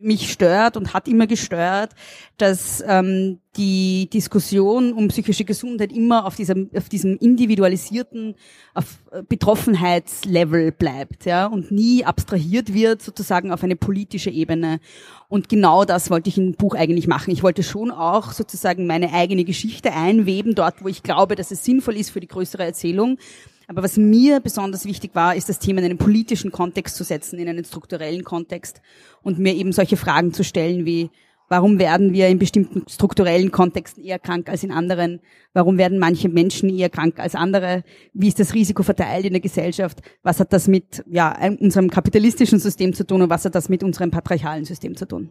mich stört und hat immer gestört, dass ähm, die Diskussion um psychische Gesundheit immer auf diesem, auf diesem individualisierten auf äh, Betroffenheitslevel bleibt, ja, und nie abstrahiert wird sozusagen auf eine politische Ebene. Und genau das wollte ich im Buch eigentlich machen. Ich wollte schon auch sozusagen meine eigene Geschichte einweben, dort, wo ich glaube, dass es sinnvoll ist für die größere Erzählung. Aber was mir besonders wichtig war, ist das Thema in einen politischen Kontext zu setzen, in einen strukturellen Kontext und mir eben solche Fragen zu stellen wie, warum werden wir in bestimmten strukturellen Kontexten eher krank als in anderen? Warum werden manche Menschen eher krank als andere? Wie ist das Risiko verteilt in der Gesellschaft? Was hat das mit ja, unserem kapitalistischen System zu tun und was hat das mit unserem patriarchalen System zu tun?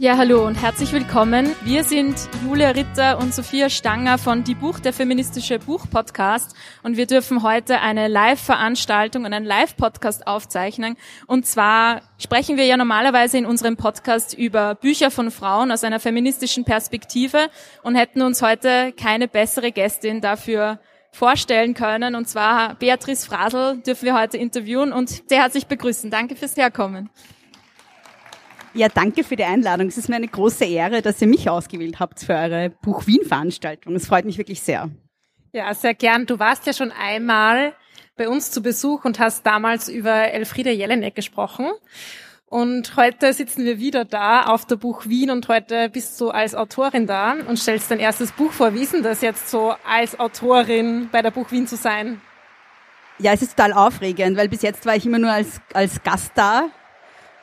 Ja, hallo und herzlich willkommen. Wir sind Julia Ritter und Sophia Stanger von Die Buch, der feministische Buch-Podcast und wir dürfen heute eine Live-Veranstaltung und einen Live-Podcast aufzeichnen. Und zwar sprechen wir ja normalerweise in unserem Podcast über Bücher von Frauen aus einer feministischen Perspektive und hätten uns heute keine bessere Gästin dafür vorstellen können. Und zwar Beatrice Frasel dürfen wir heute interviewen und sehr herzlich begrüßen. Danke fürs Herkommen. Ja, danke für die Einladung. Es ist mir eine große Ehre, dass ihr mich ausgewählt habt für eure Buch Wien Veranstaltung. Es freut mich wirklich sehr. Ja, sehr gern. Du warst ja schon einmal bei uns zu Besuch und hast damals über Elfriede Jelinek gesprochen. Und heute sitzen wir wieder da auf der Buch Wien und heute bist du als Autorin da und stellst dein erstes Buch vor. Wie ist denn das jetzt so als Autorin bei der Buch Wien zu sein? Ja, es ist total aufregend, weil bis jetzt war ich immer nur als, als Gast da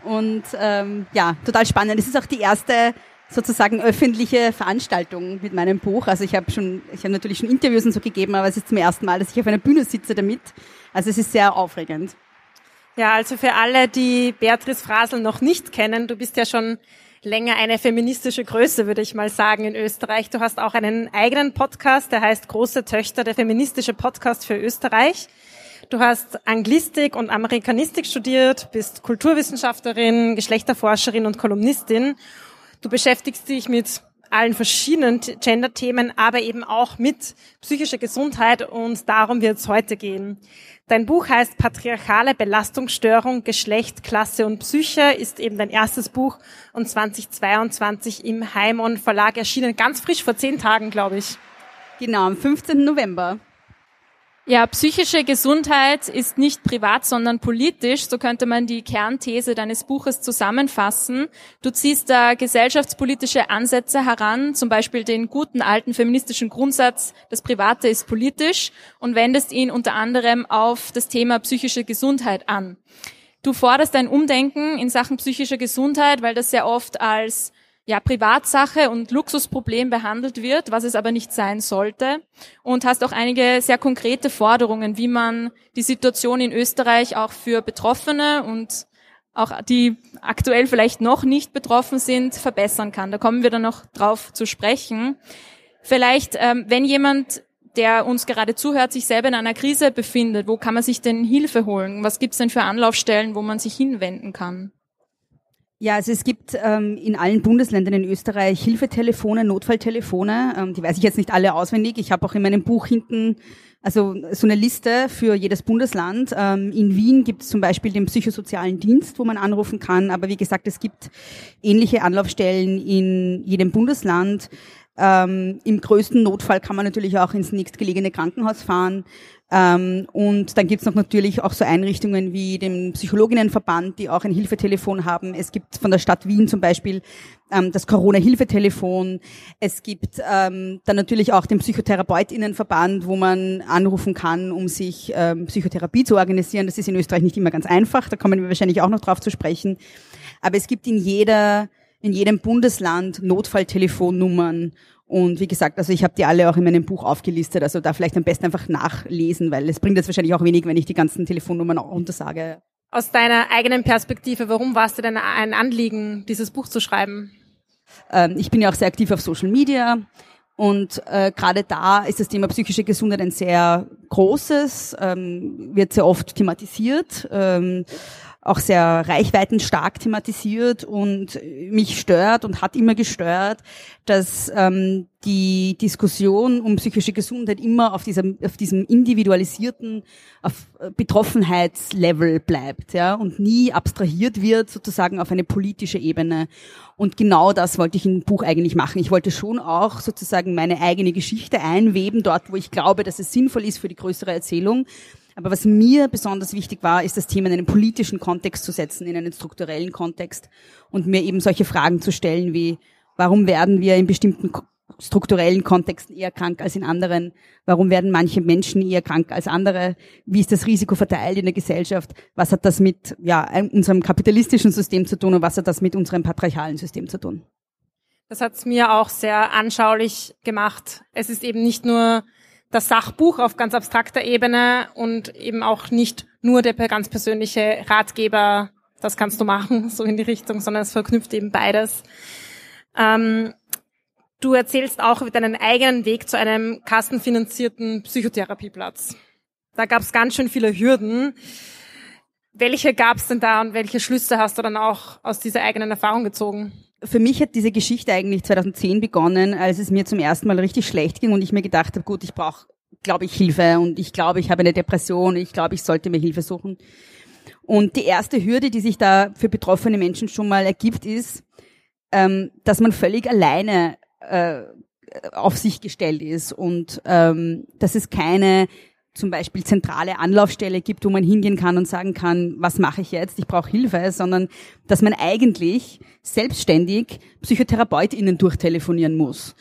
und ähm, ja, total spannend. Es ist auch die erste sozusagen öffentliche Veranstaltung mit meinem Buch. Also ich habe schon, ich habe natürlich schon Interviews und so gegeben, aber es ist zum ersten Mal, dass ich auf einer Bühne sitze damit. Also es ist sehr aufregend. Ja, also für alle, die Beatrice Frasel noch nicht kennen, du bist ja schon länger eine feministische Größe, würde ich mal sagen, in Österreich. Du hast auch einen eigenen Podcast, der heißt Große Töchter, der feministische Podcast für Österreich. Du hast Anglistik und Amerikanistik studiert, bist Kulturwissenschaftlerin, Geschlechterforscherin und Kolumnistin. Du beschäftigst dich mit allen verschiedenen Gender-Themen, aber eben auch mit psychischer Gesundheit und darum wird es heute gehen. Dein Buch heißt Patriarchale Belastungsstörung, Geschlecht, Klasse und Psyche, ist eben dein erstes Buch und 2022 im Heimon Verlag erschienen, ganz frisch vor zehn Tagen, glaube ich. Genau, am 15. November. Ja, psychische Gesundheit ist nicht privat, sondern politisch. So könnte man die Kernthese deines Buches zusammenfassen. Du ziehst da gesellschaftspolitische Ansätze heran, zum Beispiel den guten alten feministischen Grundsatz, das Private ist politisch und wendest ihn unter anderem auf das Thema psychische Gesundheit an. Du forderst ein Umdenken in Sachen psychischer Gesundheit, weil das sehr oft als ja, Privatsache und Luxusproblem behandelt wird, was es aber nicht sein sollte. Und hast auch einige sehr konkrete Forderungen, wie man die Situation in Österreich auch für Betroffene und auch die aktuell vielleicht noch nicht betroffen sind, verbessern kann. Da kommen wir dann noch drauf zu sprechen. Vielleicht, ähm, wenn jemand, der uns gerade zuhört, sich selber in einer Krise befindet, wo kann man sich denn Hilfe holen? Was gibt's denn für Anlaufstellen, wo man sich hinwenden kann? Ja, also es gibt ähm, in allen Bundesländern in Österreich Hilfetelefone, Notfalltelefone. Ähm, die weiß ich jetzt nicht alle auswendig. Ich habe auch in meinem Buch hinten also so eine Liste für jedes Bundesland. Ähm, in Wien gibt es zum Beispiel den psychosozialen Dienst, wo man anrufen kann. Aber wie gesagt, es gibt ähnliche Anlaufstellen in jedem Bundesland. Ähm, Im größten Notfall kann man natürlich auch ins nächstgelegene Krankenhaus fahren. Ähm, und dann gibt's noch natürlich auch so Einrichtungen wie den Psychologinnenverband, die auch ein Hilfetelefon haben. Es gibt von der Stadt Wien zum Beispiel ähm, das Corona-Hilfetelefon. Es gibt ähm, dann natürlich auch den Psychotherapeutinnenverband, wo man anrufen kann, um sich ähm, Psychotherapie zu organisieren. Das ist in Österreich nicht immer ganz einfach. Da kommen wir wahrscheinlich auch noch drauf zu sprechen. Aber es gibt in jeder in jedem Bundesland Notfalltelefonnummern und wie gesagt, also ich habe die alle auch in meinem Buch aufgelistet, also da vielleicht am besten einfach nachlesen, weil es bringt jetzt wahrscheinlich auch wenig, wenn ich die ganzen Telefonnummern auch untersage. Aus deiner eigenen Perspektive, warum war es dir denn ein Anliegen, dieses Buch zu schreiben? Ähm, ich bin ja auch sehr aktiv auf Social Media Und äh, gerade da ist das Thema psychische Gesundheit ein sehr großes, ähm, wird sehr oft thematisiert. Ähm, auch sehr reichweitenstark thematisiert und mich stört und hat immer gestört, dass ähm, die Diskussion um psychische Gesundheit immer auf diesem, auf diesem individualisierten auf Betroffenheitslevel bleibt, ja, und nie abstrahiert wird sozusagen auf eine politische Ebene. Und genau das wollte ich im Buch eigentlich machen. Ich wollte schon auch sozusagen meine eigene Geschichte einweben, dort, wo ich glaube, dass es sinnvoll ist für die größere Erzählung aber was mir besonders wichtig war, ist das Thema in einen politischen Kontext zu setzen, in einen strukturellen Kontext und mir eben solche Fragen zu stellen wie, warum werden wir in bestimmten strukturellen Kontexten eher krank als in anderen? Warum werden manche Menschen eher krank als andere? Wie ist das Risiko verteilt in der Gesellschaft? Was hat das mit ja, unserem kapitalistischen System zu tun und was hat das mit unserem patriarchalen System zu tun? Das hat es mir auch sehr anschaulich gemacht. Es ist eben nicht nur das Sachbuch auf ganz abstrakter Ebene und eben auch nicht nur der ganz persönliche Ratgeber, das kannst du machen, so in die Richtung, sondern es verknüpft eben beides. Ähm, du erzählst auch über deinen eigenen Weg zu einem kassenfinanzierten Psychotherapieplatz. Da gab es ganz schön viele Hürden. Welche gab es denn da und welche Schlüsse hast du dann auch aus dieser eigenen Erfahrung gezogen? Für mich hat diese Geschichte eigentlich 2010 begonnen, als es mir zum ersten Mal richtig schlecht ging und ich mir gedacht habe, gut, ich brauche, glaube ich, Hilfe und ich glaube, ich habe eine Depression, ich glaube, ich sollte mir Hilfe suchen. Und die erste Hürde, die sich da für betroffene Menschen schon mal ergibt, ist, ähm, dass man völlig alleine äh, auf sich gestellt ist und ähm, dass es keine zum Beispiel zentrale Anlaufstelle gibt, wo man hingehen kann und sagen kann, was mache ich jetzt, ich brauche Hilfe, sondern dass man eigentlich selbstständig PsychotherapeutInnen durchtelefonieren muss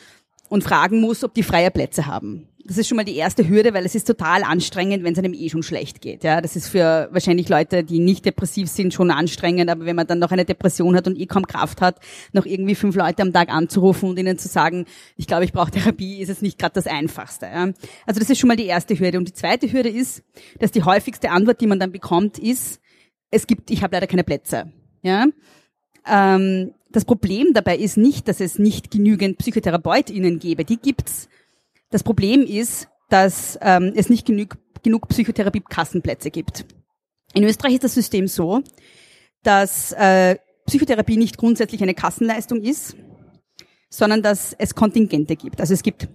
und fragen muss, ob die freie Plätze haben das ist schon mal die erste Hürde, weil es ist total anstrengend, wenn es einem eh schon schlecht geht. Ja, das ist für wahrscheinlich Leute, die nicht depressiv sind, schon anstrengend. Aber wenn man dann noch eine Depression hat und eh kaum Kraft hat, noch irgendwie fünf Leute am Tag anzurufen und ihnen zu sagen, ich glaube, ich brauche Therapie, ist es nicht gerade das Einfachste. Ja? Also das ist schon mal die erste Hürde. Und die zweite Hürde ist, dass die häufigste Antwort, die man dann bekommt, ist, es gibt, ich habe leider keine Plätze. Ja. Ähm, das Problem dabei ist nicht, dass es nicht genügend PsychotherapeutInnen gäbe. Die gibt's. Das Problem ist, dass ähm, es nicht genug, genug Psychotherapie-Kassenplätze gibt. In Österreich ist das System so, dass äh, Psychotherapie nicht grundsätzlich eine Kassenleistung ist, sondern dass es Kontingente gibt. Also es gibt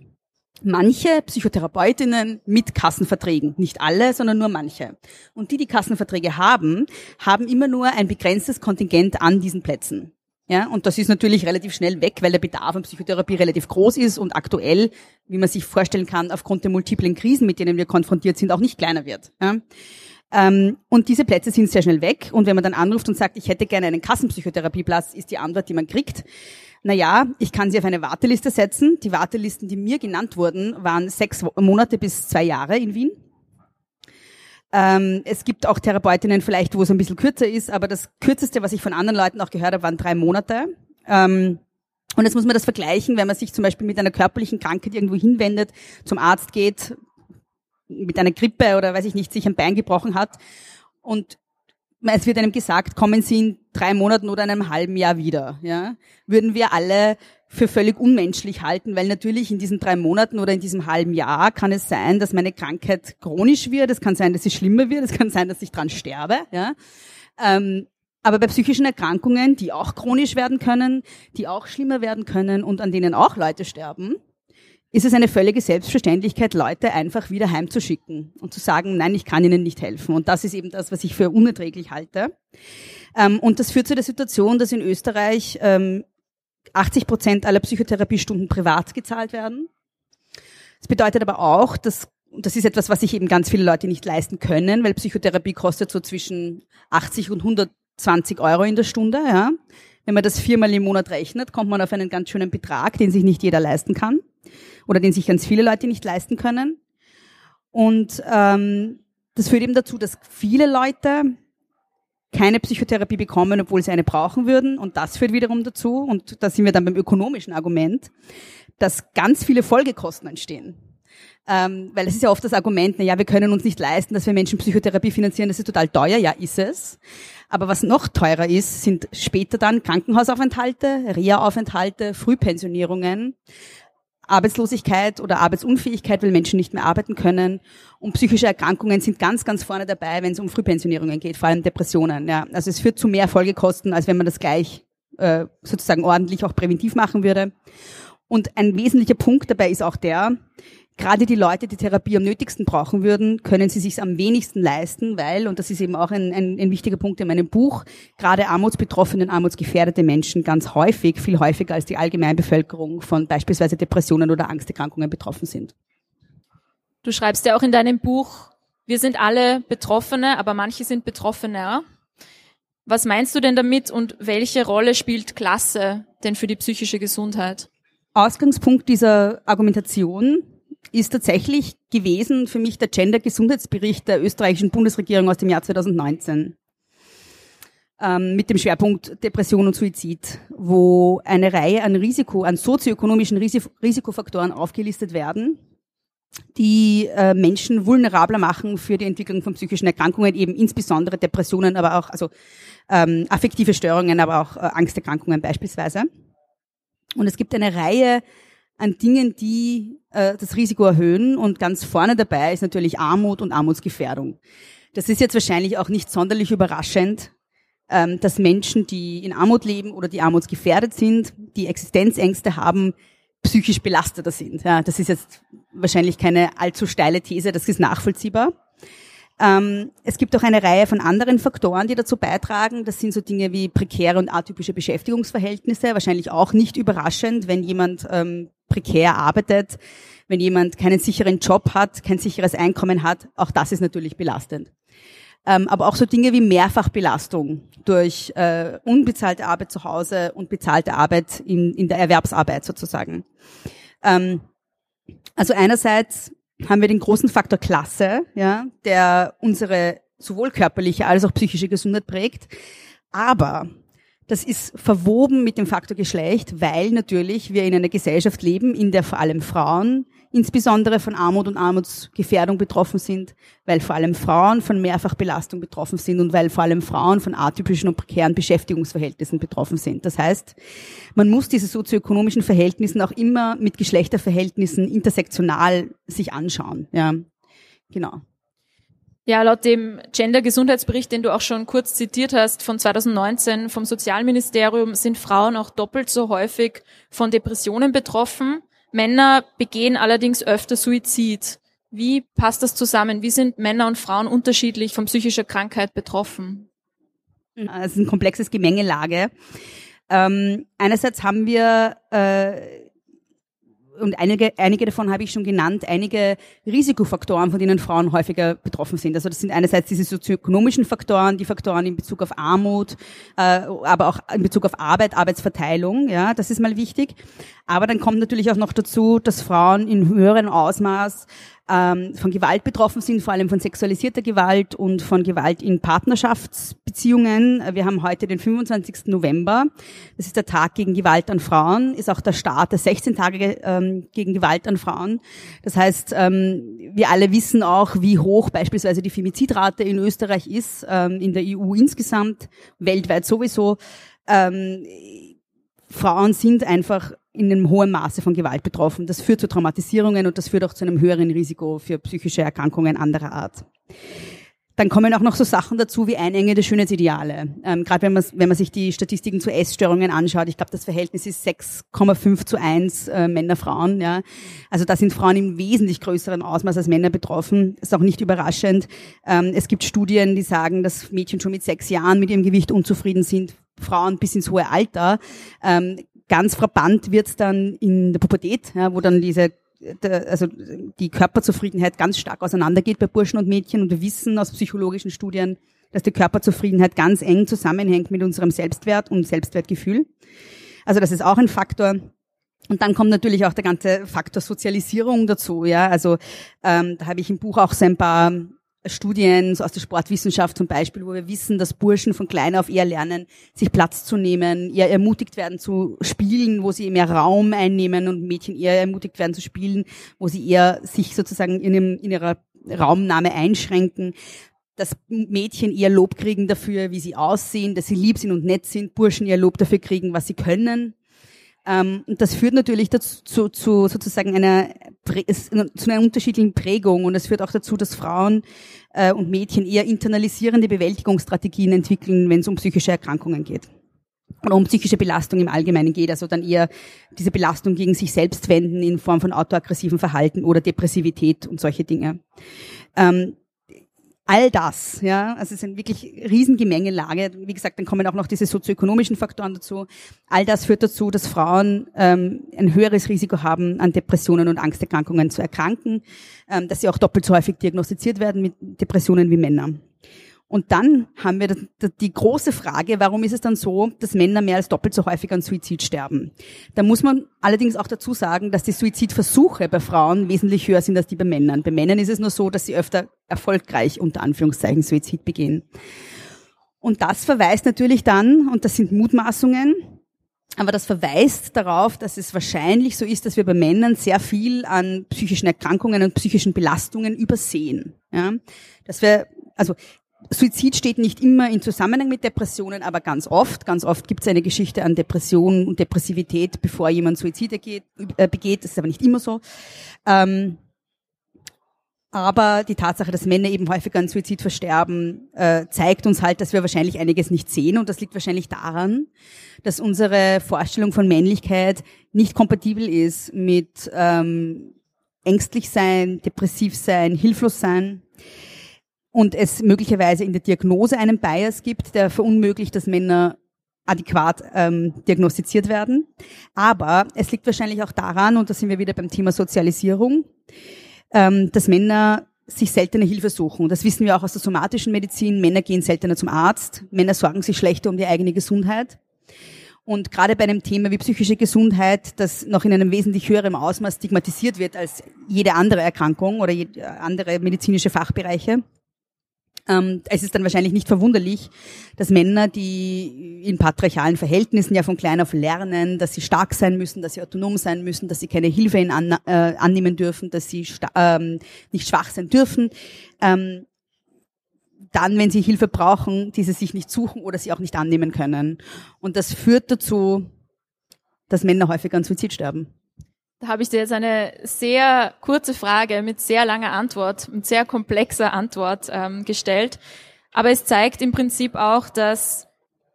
manche Psychotherapeutinnen mit Kassenverträgen, nicht alle, sondern nur manche. Und die, die Kassenverträge haben, haben immer nur ein begrenztes Kontingent an diesen Plätzen. Ja, und das ist natürlich relativ schnell weg, weil der Bedarf an Psychotherapie relativ groß ist und aktuell, wie man sich vorstellen kann, aufgrund der multiplen Krisen, mit denen wir konfrontiert sind, auch nicht kleiner wird. Ja. Ähm, und diese Plätze sind sehr schnell weg. Und wenn man dann anruft und sagt, ich hätte gerne einen Kassenpsychotherapieplatz, ist die Antwort, die man kriegt, na ja, ich kann sie auf eine Warteliste setzen. Die Wartelisten, die mir genannt wurden, waren sechs Monate bis zwei Jahre in Wien. Ähm, es gibt auch Therapeutinnen vielleicht, wo es ein bisschen kürzer ist, aber das kürzeste, was ich von anderen Leuten auch gehört habe, waren drei Monate. Ähm, und jetzt muss man das vergleichen, wenn man sich zum Beispiel mit einer körperlichen Krankheit irgendwo hinwendet, zum Arzt geht, mit einer Grippe oder weiß ich nicht, sich ein Bein gebrochen hat und es wird einem gesagt, kommen Sie in drei Monaten oder einem halben Jahr wieder, ja, würden wir alle für völlig unmenschlich halten, weil natürlich in diesen drei Monaten oder in diesem halben Jahr kann es sein, dass meine Krankheit chronisch wird, es kann sein, dass sie schlimmer wird, es kann sein, dass ich dran sterbe, ja. Ähm, aber bei psychischen Erkrankungen, die auch chronisch werden können, die auch schlimmer werden können und an denen auch Leute sterben, ist es eine völlige Selbstverständlichkeit, Leute einfach wieder heimzuschicken und zu sagen, nein, ich kann ihnen nicht helfen. Und das ist eben das, was ich für unerträglich halte. Ähm, und das führt zu der Situation, dass in Österreich ähm, 80 Prozent aller Psychotherapiestunden privat gezahlt werden. Das bedeutet aber auch, dass und das ist etwas, was sich eben ganz viele Leute nicht leisten können, weil Psychotherapie kostet so zwischen 80 und 120 Euro in der Stunde. Ja. Wenn man das viermal im Monat rechnet, kommt man auf einen ganz schönen Betrag, den sich nicht jeder leisten kann oder den sich ganz viele Leute nicht leisten können. Und ähm, das führt eben dazu, dass viele Leute keine Psychotherapie bekommen, obwohl sie eine brauchen würden. Und das führt wiederum dazu, und da sind wir dann beim ökonomischen Argument, dass ganz viele Folgekosten entstehen. Ähm, weil es ist ja oft das Argument, na ja, wir können uns nicht leisten, dass wir Menschen Psychotherapie finanzieren, das ist total teuer, ja, ist es. Aber was noch teurer ist, sind später dann Krankenhausaufenthalte, Reha-Aufenthalte, Frühpensionierungen, Arbeitslosigkeit oder Arbeitsunfähigkeit, weil Menschen nicht mehr arbeiten können. Und psychische Erkrankungen sind ganz, ganz vorne dabei, wenn es um Frühpensionierungen geht, vor allem Depressionen. Ja. Also es führt zu mehr Folgekosten, als wenn man das gleich äh, sozusagen ordentlich auch präventiv machen würde. Und ein wesentlicher Punkt dabei ist auch der, gerade die Leute, die Therapie am nötigsten brauchen würden, können sie sich am wenigsten leisten, weil, und das ist eben auch ein, ein, ein wichtiger Punkt in meinem Buch, gerade armutsbetroffene und armutsgefährdete Menschen ganz häufig, viel häufiger als die Allgemeinbevölkerung von beispielsweise Depressionen oder Angsterkrankungen betroffen sind. Du schreibst ja auch in deinem Buch, wir sind alle Betroffene, aber manche sind betroffener. Was meinst du denn damit und welche Rolle spielt Klasse denn für die psychische Gesundheit? Ausgangspunkt dieser Argumentation ist tatsächlich gewesen für mich der Gender-Gesundheitsbericht der österreichischen Bundesregierung aus dem Jahr 2019 ähm, mit dem Schwerpunkt Depression und Suizid, wo eine Reihe an Risiko, an sozioökonomischen Risikofaktoren aufgelistet werden, die äh, Menschen vulnerabler machen für die Entwicklung von psychischen Erkrankungen, eben insbesondere Depressionen, aber auch also ähm, affektive Störungen, aber auch äh, Angsterkrankungen beispielsweise. Und es gibt eine Reihe an Dingen, die äh, das Risiko erhöhen. Und ganz vorne dabei ist natürlich Armut und Armutsgefährdung. Das ist jetzt wahrscheinlich auch nicht sonderlich überraschend, ähm, dass Menschen, die in Armut leben oder die armutsgefährdet sind, die Existenzängste haben, psychisch belasteter sind. Ja, das ist jetzt wahrscheinlich keine allzu steile These, das ist nachvollziehbar. Ähm, es gibt auch eine Reihe von anderen Faktoren, die dazu beitragen. Das sind so Dinge wie prekäre und atypische Beschäftigungsverhältnisse. Wahrscheinlich auch nicht überraschend, wenn jemand ähm, prekär arbeitet, wenn jemand keinen sicheren Job hat, kein sicheres Einkommen hat. Auch das ist natürlich belastend. Ähm, aber auch so Dinge wie Mehrfachbelastung durch äh, unbezahlte Arbeit zu Hause und bezahlte Arbeit in, in der Erwerbsarbeit sozusagen. Ähm, also einerseits haben wir den großen Faktor Klasse, ja, der unsere sowohl körperliche als auch psychische Gesundheit prägt. Aber das ist verwoben mit dem Faktor Geschlecht, weil natürlich wir in einer Gesellschaft leben, in der vor allem Frauen insbesondere von Armut und Armutsgefährdung betroffen sind, weil vor allem Frauen von Mehrfachbelastung betroffen sind und weil vor allem Frauen von atypischen und prekären Beschäftigungsverhältnissen betroffen sind. Das heißt, man muss diese sozioökonomischen Verhältnisse auch immer mit Geschlechterverhältnissen intersektional sich anschauen. Ja, genau. Ja, laut dem Gender-Gesundheitsbericht, den du auch schon kurz zitiert hast, von 2019 vom Sozialministerium, sind Frauen auch doppelt so häufig von Depressionen betroffen. Männer begehen allerdings öfter Suizid. Wie passt das zusammen? Wie sind Männer und Frauen unterschiedlich von psychischer Krankheit betroffen? Es ist ein komplexes Gemengelage. Ähm, einerseits haben wir äh, und einige, einige davon habe ich schon genannt, einige Risikofaktoren, von denen Frauen häufiger betroffen sind. Also das sind einerseits diese sozioökonomischen Faktoren, die Faktoren in Bezug auf Armut, äh, aber auch in Bezug auf Arbeit, Arbeitsverteilung, ja, das ist mal wichtig. Aber dann kommt natürlich auch noch dazu, dass Frauen in höherem Ausmaß ähm, von Gewalt betroffen sind, vor allem von sexualisierter Gewalt und von Gewalt in Partnerschaftsbeziehungen. Wir haben heute den 25. November. Das ist der Tag gegen Gewalt an Frauen, ist auch der Start der 16 Tage ähm, gegen Gewalt an Frauen. Das heißt, ähm, wir alle wissen auch, wie hoch beispielsweise die Femizidrate in Österreich ist, ähm, in der EU insgesamt, weltweit sowieso. Ähm, Frauen sind einfach in einem hohen Maße von Gewalt betroffen. Das führt zu Traumatisierungen und das führt auch zu einem höheren Risiko für psychische Erkrankungen anderer Art. Dann kommen auch noch so Sachen dazu wie einengende Schönheitsideale. Ähm, Gerade wenn man, wenn man sich die Statistiken zu Essstörungen anschaut, ich glaube, das Verhältnis ist 6,5 zu 1 äh, Männer, Frauen. Ja. Also da sind Frauen im wesentlich größeren Ausmaß als Männer betroffen. Ist auch nicht überraschend. Ähm, es gibt Studien, die sagen, dass Mädchen schon mit sechs Jahren mit ihrem Gewicht unzufrieden sind, Frauen bis ins hohe Alter. Ähm, ganz frappant wird es dann in der Pubertät, ja, wo dann diese also die Körperzufriedenheit ganz stark auseinandergeht bei Burschen und Mädchen und wir wissen aus psychologischen Studien, dass die Körperzufriedenheit ganz eng zusammenhängt mit unserem Selbstwert und Selbstwertgefühl. Also das ist auch ein Faktor. Und dann kommt natürlich auch der ganze Faktor Sozialisierung dazu. Ja, also ähm, da habe ich im Buch auch so ein paar Studien aus der Sportwissenschaft zum Beispiel, wo wir wissen, dass Burschen von klein auf eher lernen, sich Platz zu nehmen, eher ermutigt werden zu spielen, wo sie mehr Raum einnehmen und Mädchen eher ermutigt werden zu spielen, wo sie eher sich sozusagen in, einem, in ihrer Raumnahme einschränken dass Mädchen eher Lob kriegen dafür, wie sie aussehen, dass sie lieb sind und nett sind, Burschen eher Lob dafür kriegen, was sie können. Ähm, und das führt natürlich dazu, zu, zu sozusagen einer, zu einer unterschiedlichen Prägung. Und es führt auch dazu, dass Frauen äh, und Mädchen eher internalisierende Bewältigungsstrategien entwickeln, wenn es um psychische Erkrankungen geht. Oder um psychische Belastung im Allgemeinen geht, also dann eher diese Belastung gegen sich selbst wenden in Form von autoaggressiven Verhalten oder Depressivität und solche Dinge. Ähm, all das, ja, also es ist eine wirklich Riesengemengelage. Wie gesagt, dann kommen auch noch diese sozioökonomischen Faktoren dazu. All das führt dazu, dass Frauen ähm, ein höheres Risiko haben, an Depressionen und Angsterkrankungen zu erkranken, ähm, dass sie auch doppelt so häufig diagnostiziert werden mit Depressionen wie Männer. Und dann haben wir die große Frage, warum ist es dann so, dass Männer mehr als doppelt so häufig an Suizid sterben? Da muss man allerdings auch dazu sagen, dass die Suizidversuche bei Frauen wesentlich höher sind als die bei Männern. Bei Männern ist es nur so, dass sie öfter erfolgreich unter Anführungszeichen Suizid begehen. Und das verweist natürlich dann, und das sind Mutmaßungen, aber das verweist darauf, dass es wahrscheinlich so ist, dass wir bei Männern sehr viel an psychischen Erkrankungen und psychischen Belastungen übersehen. Ja? Dass wir, also Suizid steht nicht immer in Zusammenhang mit Depressionen, aber ganz oft. Ganz oft gibt es eine Geschichte an Depression und Depressivität, bevor jemand Suizid begeht. Äh, begeht. Das ist aber nicht immer so. Ähm, aber die Tatsache, dass Männer eben häufiger an Suizid versterben, äh, zeigt uns halt, dass wir wahrscheinlich einiges nicht sehen. Und das liegt wahrscheinlich daran, dass unsere Vorstellung von Männlichkeit nicht kompatibel ist mit ähm, ängstlich sein, depressiv sein, hilflos sein und es möglicherweise in der Diagnose einen Bias gibt, der verunmöglicht, dass Männer adäquat ähm, diagnostiziert werden. Aber es liegt wahrscheinlich auch daran, und da sind wir wieder beim Thema Sozialisierung, ähm, dass Männer sich seltener Hilfe suchen. Das wissen wir auch aus der somatischen Medizin. Männer gehen seltener zum Arzt. Männer sorgen sich schlechter um die eigene Gesundheit. Und gerade bei einem Thema wie psychische Gesundheit, das noch in einem wesentlich höheren Ausmaß stigmatisiert wird als jede andere Erkrankung oder andere medizinische Fachbereiche, ähm, es ist dann wahrscheinlich nicht verwunderlich, dass Männer, die in patriarchalen Verhältnissen ja von klein auf lernen, dass sie stark sein müssen, dass sie autonom sein müssen, dass sie keine Hilfe in an, äh, annehmen dürfen, dass sie ähm, nicht schwach sein dürfen, ähm, dann, wenn sie Hilfe brauchen, diese sich nicht suchen oder sie auch nicht annehmen können. Und das führt dazu, dass Männer häufig an Suizid sterben. Da habe ich dir jetzt eine sehr kurze Frage mit sehr langer Antwort, mit sehr komplexer Antwort ähm, gestellt. Aber es zeigt im Prinzip auch, dass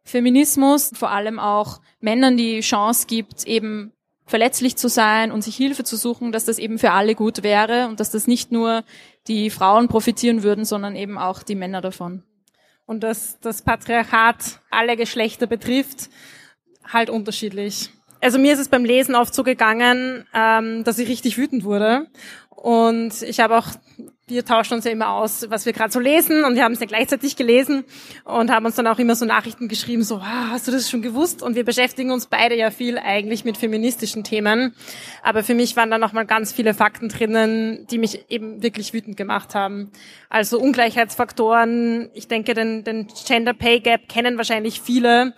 Feminismus vor allem auch Männern die Chance gibt, eben verletzlich zu sein und sich Hilfe zu suchen, dass das eben für alle gut wäre und dass das nicht nur die Frauen profitieren würden, sondern eben auch die Männer davon. Und dass das Patriarchat alle Geschlechter betrifft, halt unterschiedlich. Also mir ist es beim Lesen oft so gegangen, ähm, dass ich richtig wütend wurde. Und ich habe auch, wir tauschen uns ja immer aus, was wir gerade so lesen und wir haben es ja gleichzeitig gelesen und haben uns dann auch immer so Nachrichten geschrieben, so, ah, hast du das schon gewusst? Und wir beschäftigen uns beide ja viel eigentlich mit feministischen Themen. Aber für mich waren da nochmal ganz viele Fakten drinnen, die mich eben wirklich wütend gemacht haben. Also Ungleichheitsfaktoren, ich denke, den, den Gender Pay Gap kennen wahrscheinlich viele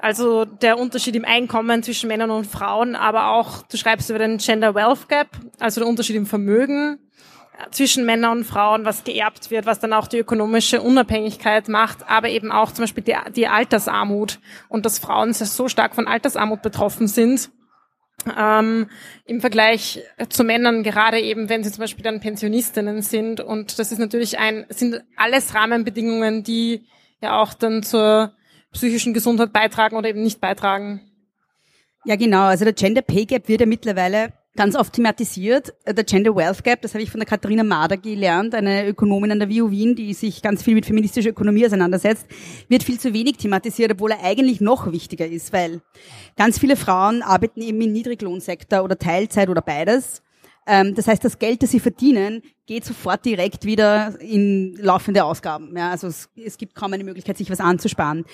also der Unterschied im Einkommen zwischen Männern und Frauen, aber auch, du schreibst über den Gender Wealth Gap, also der Unterschied im Vermögen äh, zwischen Männern und Frauen, was geerbt wird, was dann auch die ökonomische Unabhängigkeit macht, aber eben auch zum Beispiel die, die Altersarmut und dass Frauen so stark von Altersarmut betroffen sind. Ähm, im Vergleich zu Männern, gerade eben, wenn sie zum Beispiel dann Pensionistinnen sind. Und das ist natürlich ein, sind alles Rahmenbedingungen, die ja auch dann zur psychischen Gesundheit beitragen oder eben nicht beitragen. Ja, genau. Also der Gender Pay Gap wird ja mittlerweile ganz oft thematisiert. Der Gender Wealth Gap, das habe ich von der Katharina Mader gelernt, eine Ökonomin an der WU Wien, die sich ganz viel mit feministischer Ökonomie auseinandersetzt, wird viel zu wenig thematisiert, obwohl er eigentlich noch wichtiger ist, weil ganz viele Frauen arbeiten eben im Niedriglohnsektor oder Teilzeit oder beides. Ähm, das heißt, das Geld, das sie verdienen, geht sofort direkt wieder in laufende Ausgaben. Ja, also es, es gibt kaum eine Möglichkeit, sich was anzusparen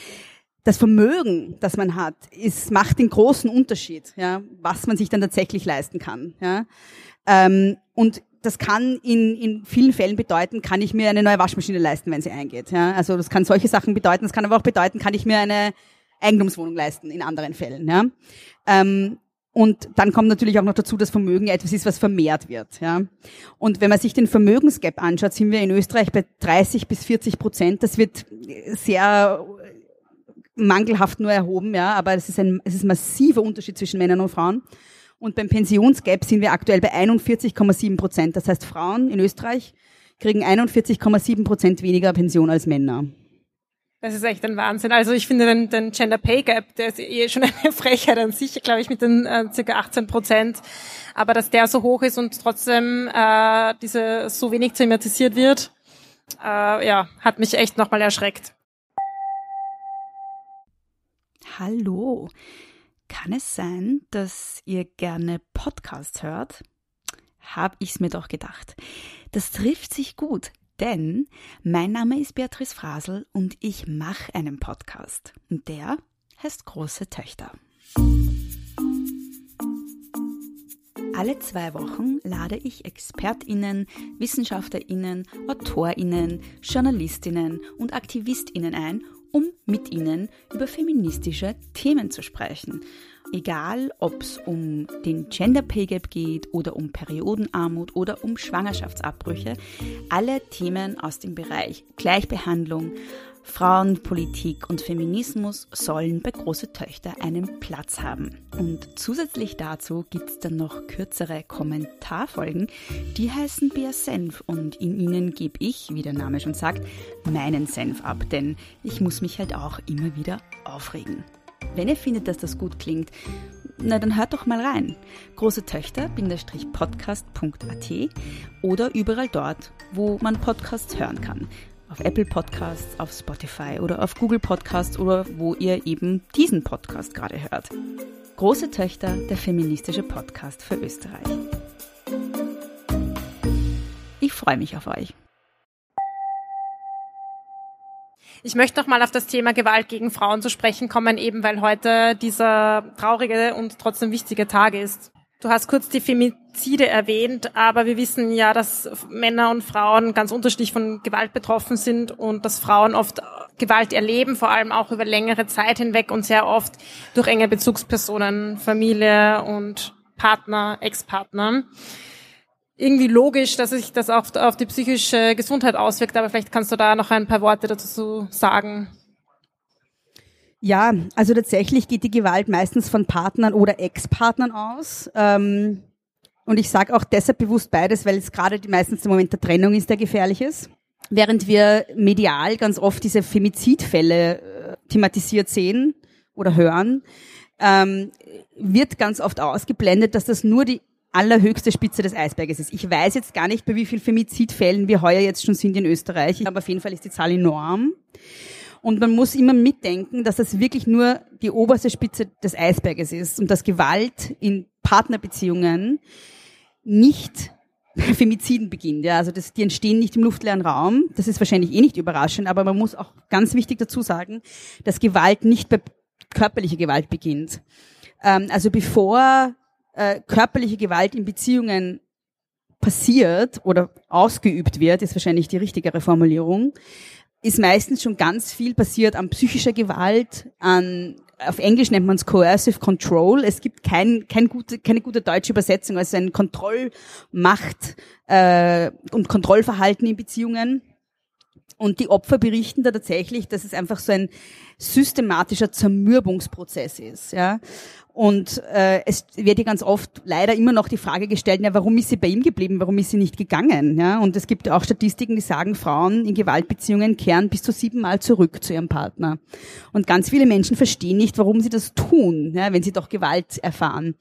das Vermögen, das man hat, ist, macht den großen Unterschied, ja, was man sich dann tatsächlich leisten kann. Ja. Ähm, und das kann in, in vielen Fällen bedeuten, kann ich mir eine neue Waschmaschine leisten, wenn sie eingeht. Ja. Also das kann solche Sachen bedeuten, das kann aber auch bedeuten, kann ich mir eine Eigentumswohnung leisten in anderen Fällen. Ja. Ähm, und dann kommt natürlich auch noch dazu, dass Vermögen etwas ist, was vermehrt wird. Ja. Und wenn man sich den Vermögensgap anschaut, sind wir in Österreich bei 30 bis 40 Prozent. Das wird sehr mangelhaft nur erhoben, ja, aber es ist ein, es ist ein massiver Unterschied zwischen Männern und Frauen. Und beim Pensionsgap sind wir aktuell bei 41,7 Prozent. Das heißt, Frauen in Österreich kriegen 41,7 Prozent weniger Pension als Männer. Das ist echt ein Wahnsinn. Also ich finde den, den Gender Pay Gap, der ist eh schon eine Frechheit an sich, glaube ich, mit den äh, circa 18 Prozent. Aber dass der so hoch ist und trotzdem äh, diese so wenig thematisiert wird, äh, ja, hat mich echt nochmal erschreckt. Hallo. Kann es sein, dass ihr gerne Podcasts hört? Hab ich's mir doch gedacht. Das trifft sich gut, denn mein Name ist Beatrice Frasel und ich mache einen Podcast. Und der heißt Große Töchter. Alle zwei Wochen lade ich ExpertInnen, WissenschaftlerInnen, AutorInnen, JournalistInnen und AktivistInnen ein, um mit ihnen über feministische Themen zu sprechen. Egal, ob es um den Gender Pay Gap geht oder um Periodenarmut oder um Schwangerschaftsabbrüche, alle Themen aus dem Bereich Gleichbehandlung, Frauenpolitik und Feminismus sollen bei Große Töchter einen Platz haben. Und zusätzlich dazu gibt es dann noch kürzere Kommentarfolgen, die heißen Bär Senf und in ihnen gebe ich, wie der Name schon sagt, meinen Senf ab, denn ich muss mich halt auch immer wieder aufregen. Wenn ihr findet, dass das gut klingt, na dann hört doch mal rein. Große Töchter-podcast.at oder überall dort, wo man Podcasts hören kann auf Apple Podcasts, auf Spotify oder auf Google Podcasts oder wo ihr eben diesen Podcast gerade hört. Große Töchter, der feministische Podcast für Österreich. Ich freue mich auf euch. Ich möchte noch mal auf das Thema Gewalt gegen Frauen zu sprechen kommen, eben weil heute dieser traurige und trotzdem wichtige Tag ist. Du hast kurz die Femizide erwähnt, aber wir wissen ja, dass Männer und Frauen ganz unterschiedlich von Gewalt betroffen sind und dass Frauen oft Gewalt erleben, vor allem auch über längere Zeit hinweg und sehr oft durch enge Bezugspersonen, Familie und Partner, Ex-Partner. Irgendwie logisch, dass sich das auch auf die psychische Gesundheit auswirkt, aber vielleicht kannst du da noch ein paar Worte dazu sagen. Ja, also tatsächlich geht die Gewalt meistens von Partnern oder Ex-Partnern aus. Ähm, und ich sage auch deshalb bewusst beides, weil es gerade meistens der Moment der Trennung ist, der gefährlich ist. Während wir medial ganz oft diese Femizidfälle äh, thematisiert sehen oder hören, ähm, wird ganz oft ausgeblendet, dass das nur die allerhöchste Spitze des Eisberges ist. Ich weiß jetzt gar nicht, bei wie vielen Femizidfällen wir heuer jetzt schon sind in Österreich, aber auf jeden Fall ist die Zahl enorm. Und man muss immer mitdenken, dass das wirklich nur die oberste Spitze des Eisberges ist und dass Gewalt in Partnerbeziehungen nicht bei Femiziden beginnt. Ja, also das, die entstehen nicht im luftleeren Raum. Das ist wahrscheinlich eh nicht überraschend, aber man muss auch ganz wichtig dazu sagen, dass Gewalt nicht bei körperlicher Gewalt beginnt. Ähm, also bevor äh, körperliche Gewalt in Beziehungen passiert oder ausgeübt wird, ist wahrscheinlich die richtigere Formulierung, ist meistens schon ganz viel passiert an psychischer Gewalt, an auf Englisch nennt man es Coercive Control. Es gibt kein, kein gute, keine gute deutsche Übersetzung, also ein Kontrollmacht äh, und Kontrollverhalten in Beziehungen. Und die Opfer berichten da tatsächlich, dass es einfach so ein systematischer Zermürbungsprozess ist. Ja? Und äh, es wird ja ganz oft leider immer noch die Frage gestellt, ja, warum ist sie bei ihm geblieben, warum ist sie nicht gegangen? Ja? Und es gibt auch Statistiken, die sagen, Frauen in Gewaltbeziehungen kehren bis zu siebenmal zurück zu ihrem Partner. Und ganz viele Menschen verstehen nicht, warum sie das tun, ja, wenn sie doch Gewalt erfahren.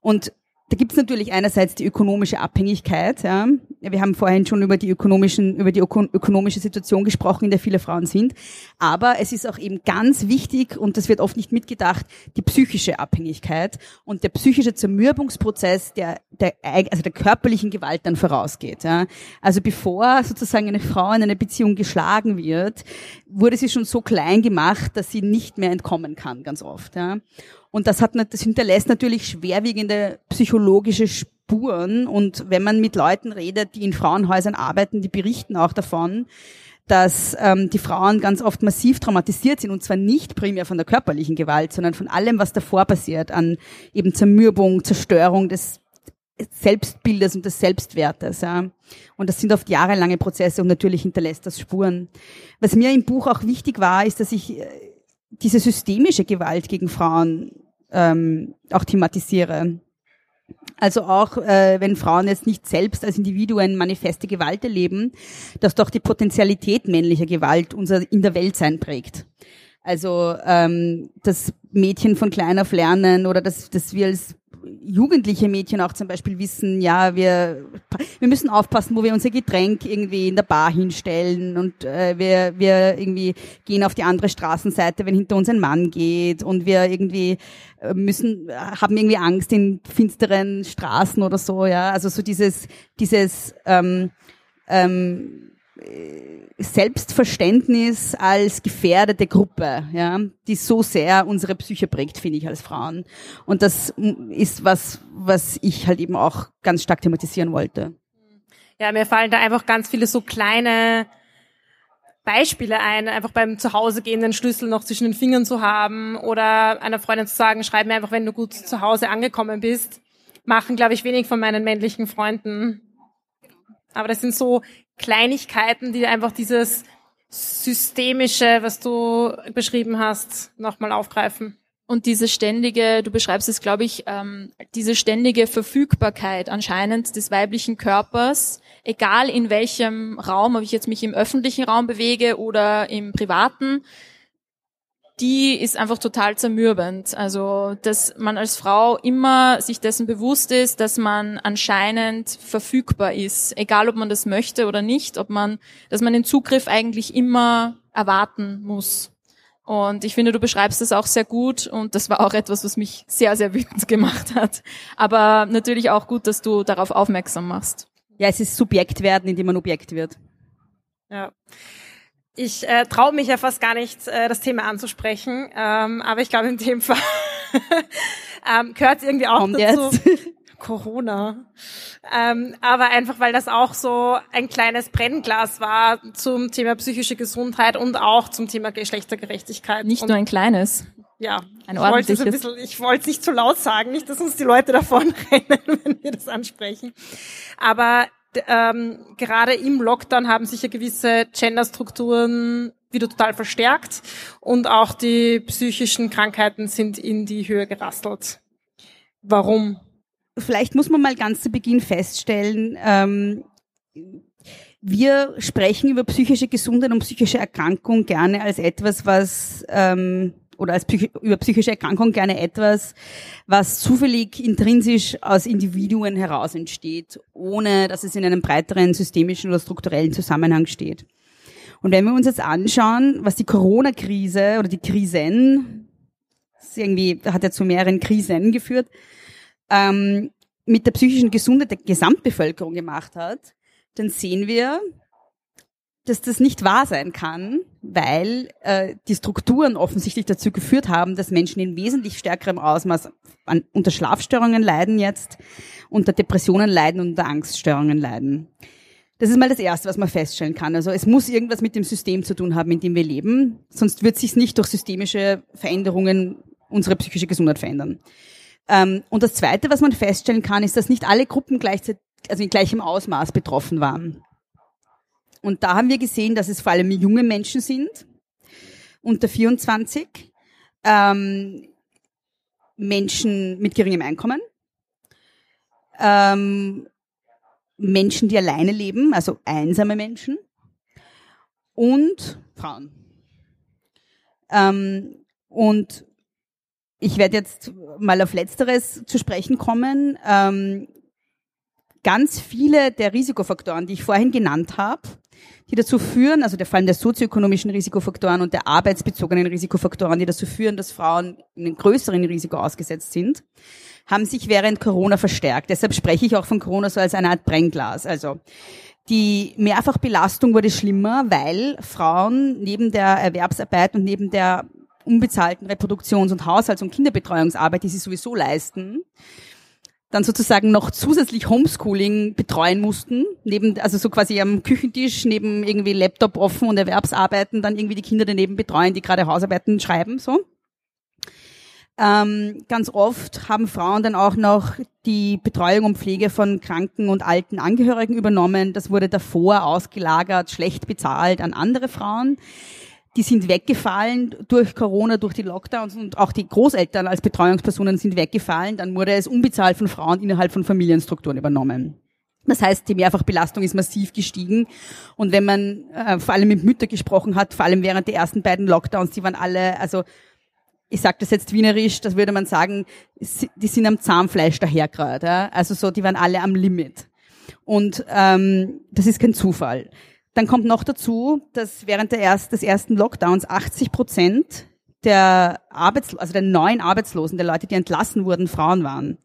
Und da gibt es natürlich einerseits die ökonomische Abhängigkeit. Ja. Wir haben vorhin schon über die ökonomischen, über die ökonomische Situation gesprochen, in der viele Frauen sind. Aber es ist auch eben ganz wichtig und das wird oft nicht mitgedacht, die psychische Abhängigkeit und der psychische Zermürbungsprozess, der, der also der körperlichen Gewalt dann vorausgeht. Ja. Also bevor sozusagen eine Frau in einer Beziehung geschlagen wird, wurde sie schon so klein gemacht, dass sie nicht mehr entkommen kann, ganz oft. Ja. Und das hat, das hinterlässt natürlich schwerwiegende psychologische Spuren. Und wenn man mit Leuten redet, die in Frauenhäusern arbeiten, die berichten auch davon, dass ähm, die Frauen ganz oft massiv traumatisiert sind und zwar nicht primär von der körperlichen Gewalt, sondern von allem, was davor passiert, an eben Zermürbung, Zerstörung des Selbstbildes und des Selbstwertes. Ja. Und das sind oft jahrelange Prozesse und natürlich hinterlässt das Spuren. Was mir im Buch auch wichtig war, ist, dass ich äh, diese systemische Gewalt gegen Frauen ähm, auch thematisiere. Also auch äh, wenn Frauen jetzt nicht selbst als Individuen manifeste Gewalt erleben, dass doch die Potentialität männlicher Gewalt unser in der Welt sein prägt. Also ähm, das Mädchen von klein auf lernen oder dass, dass wir als jugendliche Mädchen auch zum Beispiel wissen, ja, wir, wir müssen aufpassen, wo wir unser Getränk irgendwie in der Bar hinstellen und äh, wir, wir irgendwie gehen auf die andere Straßenseite, wenn hinter uns ein Mann geht und wir irgendwie äh, müssen, haben irgendwie Angst in finsteren Straßen oder so, ja. Also so dieses, dieses ähm, ähm, Selbstverständnis als gefährdete Gruppe, ja, die so sehr unsere Psyche prägt, finde ich als Frauen. Und das ist was, was ich halt eben auch ganz stark thematisieren wollte. Ja, mir fallen da einfach ganz viele so kleine Beispiele ein, einfach beim Zuhause gehen den Schlüssel noch zwischen den Fingern zu haben oder einer Freundin zu sagen, schreib mir einfach, wenn du gut zu Hause angekommen bist, machen, glaube ich, wenig von meinen männlichen Freunden. Aber das sind so Kleinigkeiten, die einfach dieses systemische, was du beschrieben hast, nochmal aufgreifen. Und diese ständige, du beschreibst es, glaube ich, ähm, diese ständige Verfügbarkeit anscheinend des weiblichen Körpers, egal in welchem Raum, ob ich jetzt mich im öffentlichen Raum bewege oder im privaten, die ist einfach total zermürbend. Also, dass man als Frau immer sich dessen bewusst ist, dass man anscheinend verfügbar ist, egal ob man das möchte oder nicht, ob man, dass man den Zugriff eigentlich immer erwarten muss. Und ich finde, du beschreibst das auch sehr gut und das war auch etwas, was mich sehr, sehr wütend gemacht hat. Aber natürlich auch gut, dass du darauf aufmerksam machst. Ja, es ist Subjekt werden, indem man Objekt wird. Ja. Ich äh, traue mich ja fast gar nicht, äh, das Thema anzusprechen, ähm, aber ich glaube in dem Fall ähm, gehört irgendwie auch Kommt dazu. jetzt. Corona. Ähm, aber einfach, weil das auch so ein kleines Brennglas war zum Thema psychische Gesundheit und auch zum Thema Geschlechtergerechtigkeit. Nicht und, nur ein kleines. Ja, ein ich wollte es ordentliches. ein bisschen, ich wollte es nicht zu laut sagen, nicht, dass uns die Leute davonrennen, wenn wir das ansprechen. Aber ähm, gerade im Lockdown haben sich ja gewisse Genderstrukturen wieder total verstärkt und auch die psychischen Krankheiten sind in die Höhe gerastelt. Warum? vielleicht muss man mal ganz zu Beginn feststellen, ähm, wir sprechen über psychische Gesundheit und psychische Erkrankung gerne als etwas, was ähm, oder als über psychische Erkrankung gerne etwas, was zufällig intrinsisch aus Individuen heraus entsteht, ohne dass es in einem breiteren systemischen oder strukturellen Zusammenhang steht. Und wenn wir uns jetzt anschauen, was die Corona-Krise oder die Krisen, irgendwie hat ja zu mehreren Krisen geführt, ähm, mit der psychischen Gesundheit der Gesamtbevölkerung gemacht hat, dann sehen wir, dass das nicht wahr sein kann, weil äh, die Strukturen offensichtlich dazu geführt haben, dass Menschen in wesentlich stärkerem Ausmaß an, unter Schlafstörungen leiden jetzt, unter Depressionen leiden und unter Angststörungen leiden. Das ist mal das Erste, was man feststellen kann. Also es muss irgendwas mit dem System zu tun haben, in dem wir leben, sonst wird sich nicht durch systemische Veränderungen unsere psychische Gesundheit verändern. Ähm, und das Zweite, was man feststellen kann, ist, dass nicht alle Gruppen gleichzeitig, also in gleichem Ausmaß betroffen waren. Und da haben wir gesehen, dass es vor allem junge Menschen sind, unter 24, ähm, Menschen mit geringem Einkommen, ähm, Menschen, die alleine leben, also einsame Menschen und Frauen. Ähm, und ich werde jetzt mal auf Letzteres zu sprechen kommen. Ähm, ganz viele der Risikofaktoren, die ich vorhin genannt habe, die dazu führen, also der vor allem der sozioökonomischen Risikofaktoren und der arbeitsbezogenen Risikofaktoren, die dazu führen, dass Frauen einem größeren Risiko ausgesetzt sind, haben sich während Corona verstärkt. Deshalb spreche ich auch von Corona so als eine Art Brennglas. Also die Mehrfachbelastung wurde schlimmer, weil Frauen neben der Erwerbsarbeit und neben der unbezahlten Reproduktions- und Haushalts- und Kinderbetreuungsarbeit, die sie sowieso leisten, dann sozusagen noch zusätzlich Homeschooling betreuen mussten, neben, also so quasi am Küchentisch, neben irgendwie Laptop offen und Erwerbsarbeiten, dann irgendwie die Kinder daneben betreuen, die gerade Hausarbeiten schreiben, so. Ähm, ganz oft haben Frauen dann auch noch die Betreuung und Pflege von kranken und alten Angehörigen übernommen. Das wurde davor ausgelagert, schlecht bezahlt an andere Frauen. Die sind weggefallen durch Corona, durch die Lockdowns und auch die Großeltern als Betreuungspersonen sind weggefallen. Dann wurde es unbezahlt von Frauen innerhalb von Familienstrukturen übernommen. Das heißt, die Mehrfachbelastung ist massiv gestiegen. Und wenn man äh, vor allem mit Müttern gesprochen hat, vor allem während der ersten beiden Lockdowns, die waren alle, also ich sage das jetzt wienerisch, das würde man sagen, die sind am Zahnfleisch dahergerät. Ja? Also so, die waren alle am Limit. Und ähm, das ist kein Zufall. Dann kommt noch dazu, dass während der erst, des ersten Lockdowns 80 Prozent der Arbeits also der neuen Arbeitslosen, der Leute, die entlassen wurden, Frauen waren.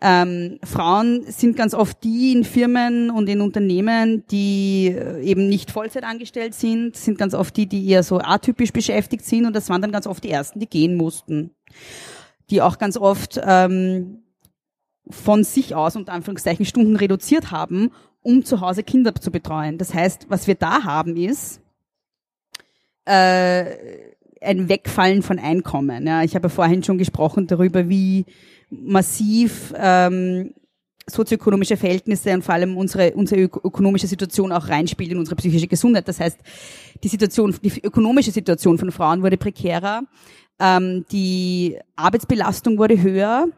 Ähm, Frauen sind ganz oft die in Firmen und in Unternehmen, die äh, eben nicht Vollzeit angestellt sind, sind ganz oft die, die eher so atypisch beschäftigt sind und das waren dann ganz oft die ersten, die gehen mussten. Die auch ganz oft ähm, von sich aus unter Anführungszeichen Stunden reduziert haben, um zu Hause Kinder zu betreuen. Das heißt, was wir da haben ist äh, ein Wegfallen von Einkommen. Ja, ich habe vorhin schon gesprochen darüber, wie massiv ähm, sozioökonomische Verhältnisse und vor allem unsere, unsere ökonomische Situation auch reinspielt in unsere psychische Gesundheit. Das heißt, die Situation, die ökonomische Situation von Frauen wurde prekärer, ähm, die Arbeitsbelastung wurde höher,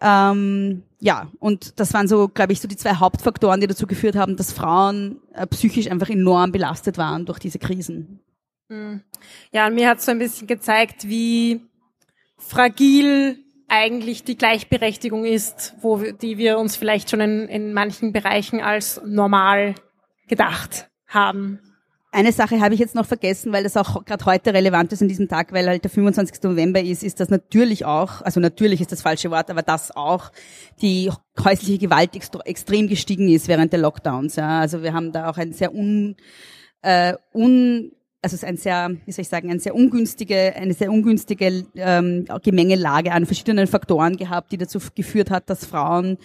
ähm, ja, und das waren so, glaube ich, so die zwei Hauptfaktoren, die dazu geführt haben, dass Frauen äh, psychisch einfach enorm belastet waren durch diese Krisen. Hm. Ja, und mir hat so ein bisschen gezeigt, wie fragil eigentlich die Gleichberechtigung ist, wo wir, die wir uns vielleicht schon in, in manchen Bereichen als normal gedacht haben. Eine Sache habe ich jetzt noch vergessen, weil das auch gerade heute relevant ist an diesem Tag, weil halt der 25. November ist, ist das natürlich auch, also natürlich ist das falsche Wort, aber das auch die häusliche Gewalt extrem gestiegen ist während der Lockdowns. Ja. Also wir haben da auch ein sehr un, äh, un also es ist ein sehr, wie soll ich sagen, eine sehr ungünstige, eine sehr ungünstige ähm, Gemengelage an verschiedenen Faktoren gehabt, die dazu geführt hat, dass Frauen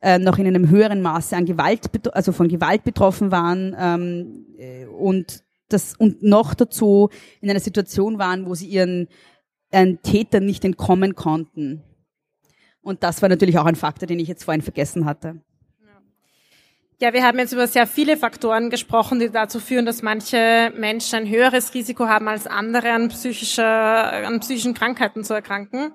äh, noch in einem höheren Maße an Gewalt, also von Gewalt betroffen waren ähm, äh, und das und noch dazu in einer Situation waren, wo sie ihren, ihren Tätern nicht entkommen konnten. Und das war natürlich auch ein Faktor, den ich jetzt vorhin vergessen hatte. Ja, wir haben jetzt über sehr viele Faktoren gesprochen, die dazu führen, dass manche Menschen ein höheres Risiko haben als andere an, psychischer, an psychischen Krankheiten zu erkranken.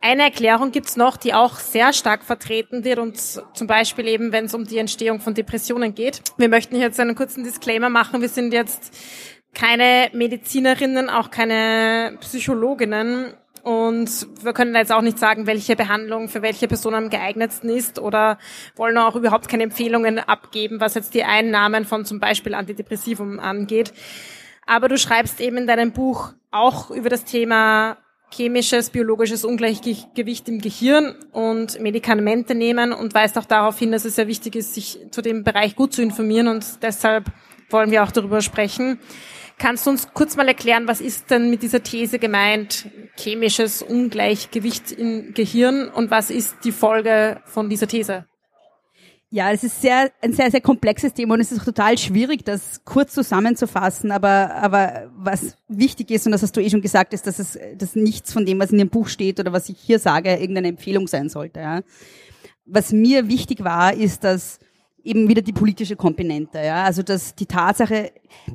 Eine Erklärung gibt's noch, die auch sehr stark vertreten wird und zum Beispiel eben, wenn es um die Entstehung von Depressionen geht. Wir möchten jetzt einen kurzen Disclaimer machen. Wir sind jetzt keine Medizinerinnen, auch keine Psychologinnen und wir können jetzt auch nicht sagen, welche Behandlung für welche Person am geeignetsten ist oder wollen auch überhaupt keine Empfehlungen abgeben, was jetzt die Einnahmen von zum Beispiel Antidepressivum angeht. Aber du schreibst eben in deinem Buch auch über das Thema chemisches, biologisches Ungleichgewicht im Gehirn und Medikamente nehmen und weist auch darauf hin, dass es sehr wichtig ist, sich zu dem Bereich gut zu informieren und deshalb wollen wir auch darüber sprechen. Kannst du uns kurz mal erklären, was ist denn mit dieser These gemeint, chemisches Ungleichgewicht im Gehirn und was ist die Folge von dieser These? Ja, es ist sehr, ein sehr, sehr komplexes Thema und es ist auch total schwierig, das kurz zusammenzufassen. Aber, aber was wichtig ist, und das hast du eh schon gesagt, ist, dass es, dass nichts von dem, was in dem Buch steht oder was ich hier sage, irgendeine Empfehlung sein sollte. Ja. Was mir wichtig war, ist, dass eben wieder die politische Komponente. Ja? Also dass die Tatsache,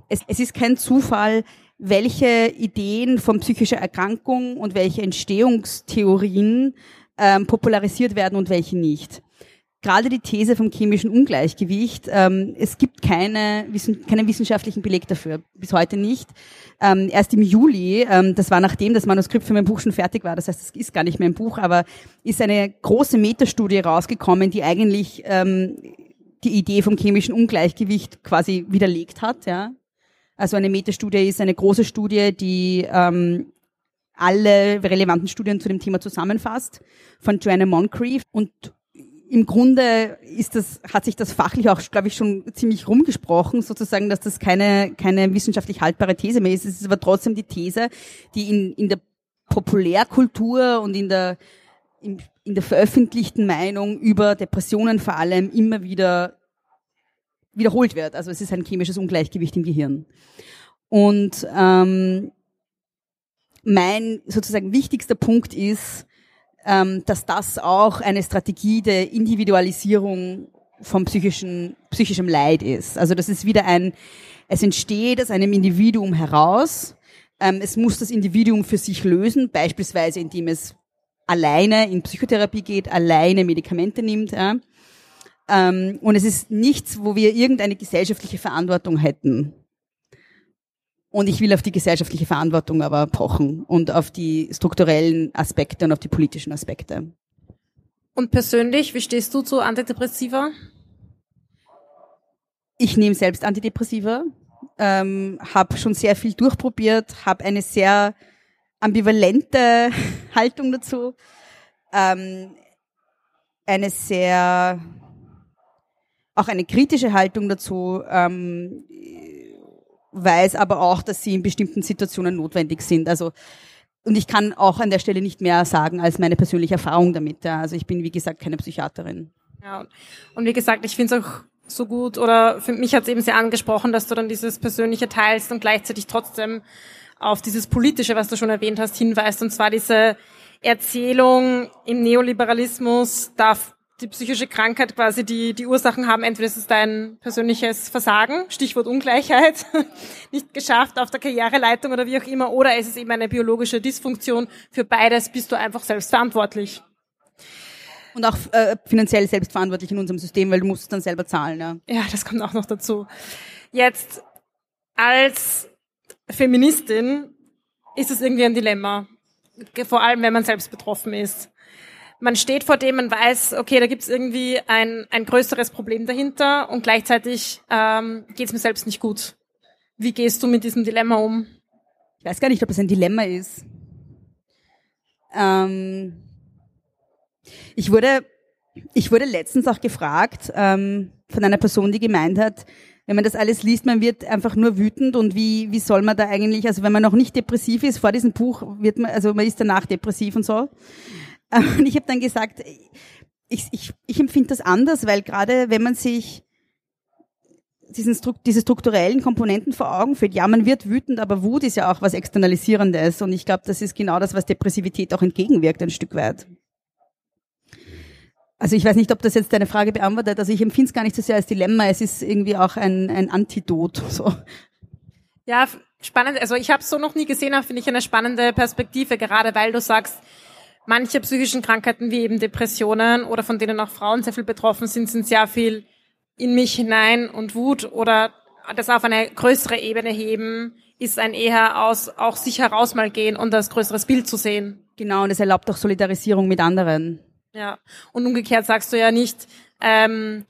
es, es ist kein Zufall, welche Ideen von psychischer Erkrankung und welche Entstehungstheorien ähm, popularisiert werden und welche nicht. Gerade die These vom chemischen Ungleichgewicht, ähm, es gibt keine, keinen wissenschaftlichen Beleg dafür, bis heute nicht. Ähm, erst im Juli, ähm, das war nachdem das Manuskript für mein Buch schon fertig war, das heißt, es ist gar nicht mehr ein Buch, aber ist eine große Metastudie rausgekommen, die eigentlich ähm, die Idee vom chemischen Ungleichgewicht quasi widerlegt hat. Ja. Also eine Metastudie ist eine große Studie, die ähm, alle relevanten Studien zu dem Thema zusammenfasst, von Joanna Moncrief. Und im Grunde ist das, hat sich das fachlich auch, glaube ich, schon ziemlich rumgesprochen, sozusagen, dass das keine, keine wissenschaftlich haltbare These mehr ist. Es ist aber trotzdem die These, die in, in der Populärkultur und in der, in, in der veröffentlichten Meinung über Depressionen vor allem immer wieder wiederholt wird. Also es ist ein chemisches Ungleichgewicht im Gehirn. Und ähm, mein sozusagen wichtigster Punkt ist, dass das auch eine Strategie der Individualisierung vom psychischen, psychischem Leid ist. Also das ist wieder ein, Es entsteht aus einem Individuum heraus. Ähm, es muss das Individuum für sich lösen, beispielsweise indem es alleine in Psychotherapie geht, alleine Medikamente nimmt. Ähm, und es ist nichts, wo wir irgendeine gesellschaftliche Verantwortung hätten. Und ich will auf die gesellschaftliche Verantwortung aber pochen und auf die strukturellen Aspekte und auf die politischen Aspekte. Und persönlich, wie stehst du zu Antidepressiva? Ich nehme selbst Antidepressiva, ähm, habe schon sehr viel durchprobiert, habe eine sehr ambivalente Haltung dazu, ähm, eine sehr auch eine kritische Haltung dazu, ähm, weiß aber auch, dass sie in bestimmten Situationen notwendig sind. Also und ich kann auch an der Stelle nicht mehr sagen als meine persönliche Erfahrung damit. Ja. Also ich bin, wie gesagt, keine Psychiaterin. Ja, und wie gesagt, ich finde es auch so gut oder für mich hat es eben sehr angesprochen, dass du dann dieses Persönliche teilst und gleichzeitig trotzdem auf dieses Politische, was du schon erwähnt hast, hinweist. Und zwar diese Erzählung im Neoliberalismus darf die psychische Krankheit quasi die, die Ursachen haben. Entweder ist es dein persönliches Versagen, Stichwort Ungleichheit, nicht geschafft auf der Karriereleitung oder wie auch immer, oder ist es eben eine biologische Dysfunktion. Für beides bist du einfach selbstverantwortlich. Und auch äh, finanziell selbstverantwortlich in unserem System, weil du musst es dann selber zahlen. Ja. ja, das kommt auch noch dazu. Jetzt als Feministin ist es irgendwie ein Dilemma, vor allem wenn man selbst betroffen ist man steht vor dem, man weiß, okay, da gibt es irgendwie ein, ein größeres Problem dahinter und gleichzeitig ähm, geht es mir selbst nicht gut. Wie gehst du mit diesem Dilemma um? Ich weiß gar nicht, ob es ein Dilemma ist. Ähm, ich wurde, ich wurde letztens auch gefragt ähm, von einer Person, die gemeint hat, wenn man das alles liest, man wird einfach nur wütend und wie, wie soll man da eigentlich, also wenn man noch nicht depressiv ist vor diesem Buch, wird man, also man ist danach depressiv und so. Und ich habe dann gesagt, ich, ich, ich empfinde das anders, weil gerade wenn man sich diesen, diese strukturellen Komponenten vor Augen führt, ja, man wird wütend, aber Wut ist ja auch was Externalisierendes. Und ich glaube, das ist genau das, was Depressivität auch entgegenwirkt, ein Stück weit. Also ich weiß nicht, ob das jetzt deine Frage beantwortet. Also ich empfinde es gar nicht so sehr als Dilemma. Es ist irgendwie auch ein, ein Antidot. So. Ja, spannend. Also ich habe es so noch nie gesehen, aber finde ich eine spannende Perspektive, gerade weil du sagst, manche psychischen Krankheiten wie eben Depressionen oder von denen auch Frauen sehr viel betroffen sind, sind sehr viel in mich hinein und Wut oder das auf eine größere Ebene heben, ist ein eher aus auch sich heraus mal gehen und das größeres Bild zu sehen. Genau, und es erlaubt auch Solidarisierung mit anderen. Ja, und umgekehrt sagst du ja nicht, ähm,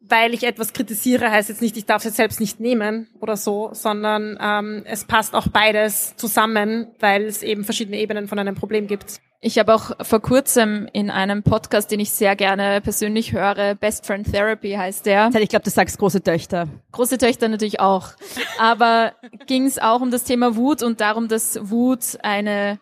weil ich etwas kritisiere, heißt jetzt nicht, ich darf es jetzt selbst nicht nehmen oder so, sondern ähm, es passt auch beides zusammen, weil es eben verschiedene Ebenen von einem Problem gibt. Ich habe auch vor kurzem in einem Podcast, den ich sehr gerne persönlich höre, Best Friend Therapy heißt der. Ich glaube, du sagst große Töchter. Große Töchter natürlich auch. Aber ging es auch um das Thema Wut und darum, dass Wut eine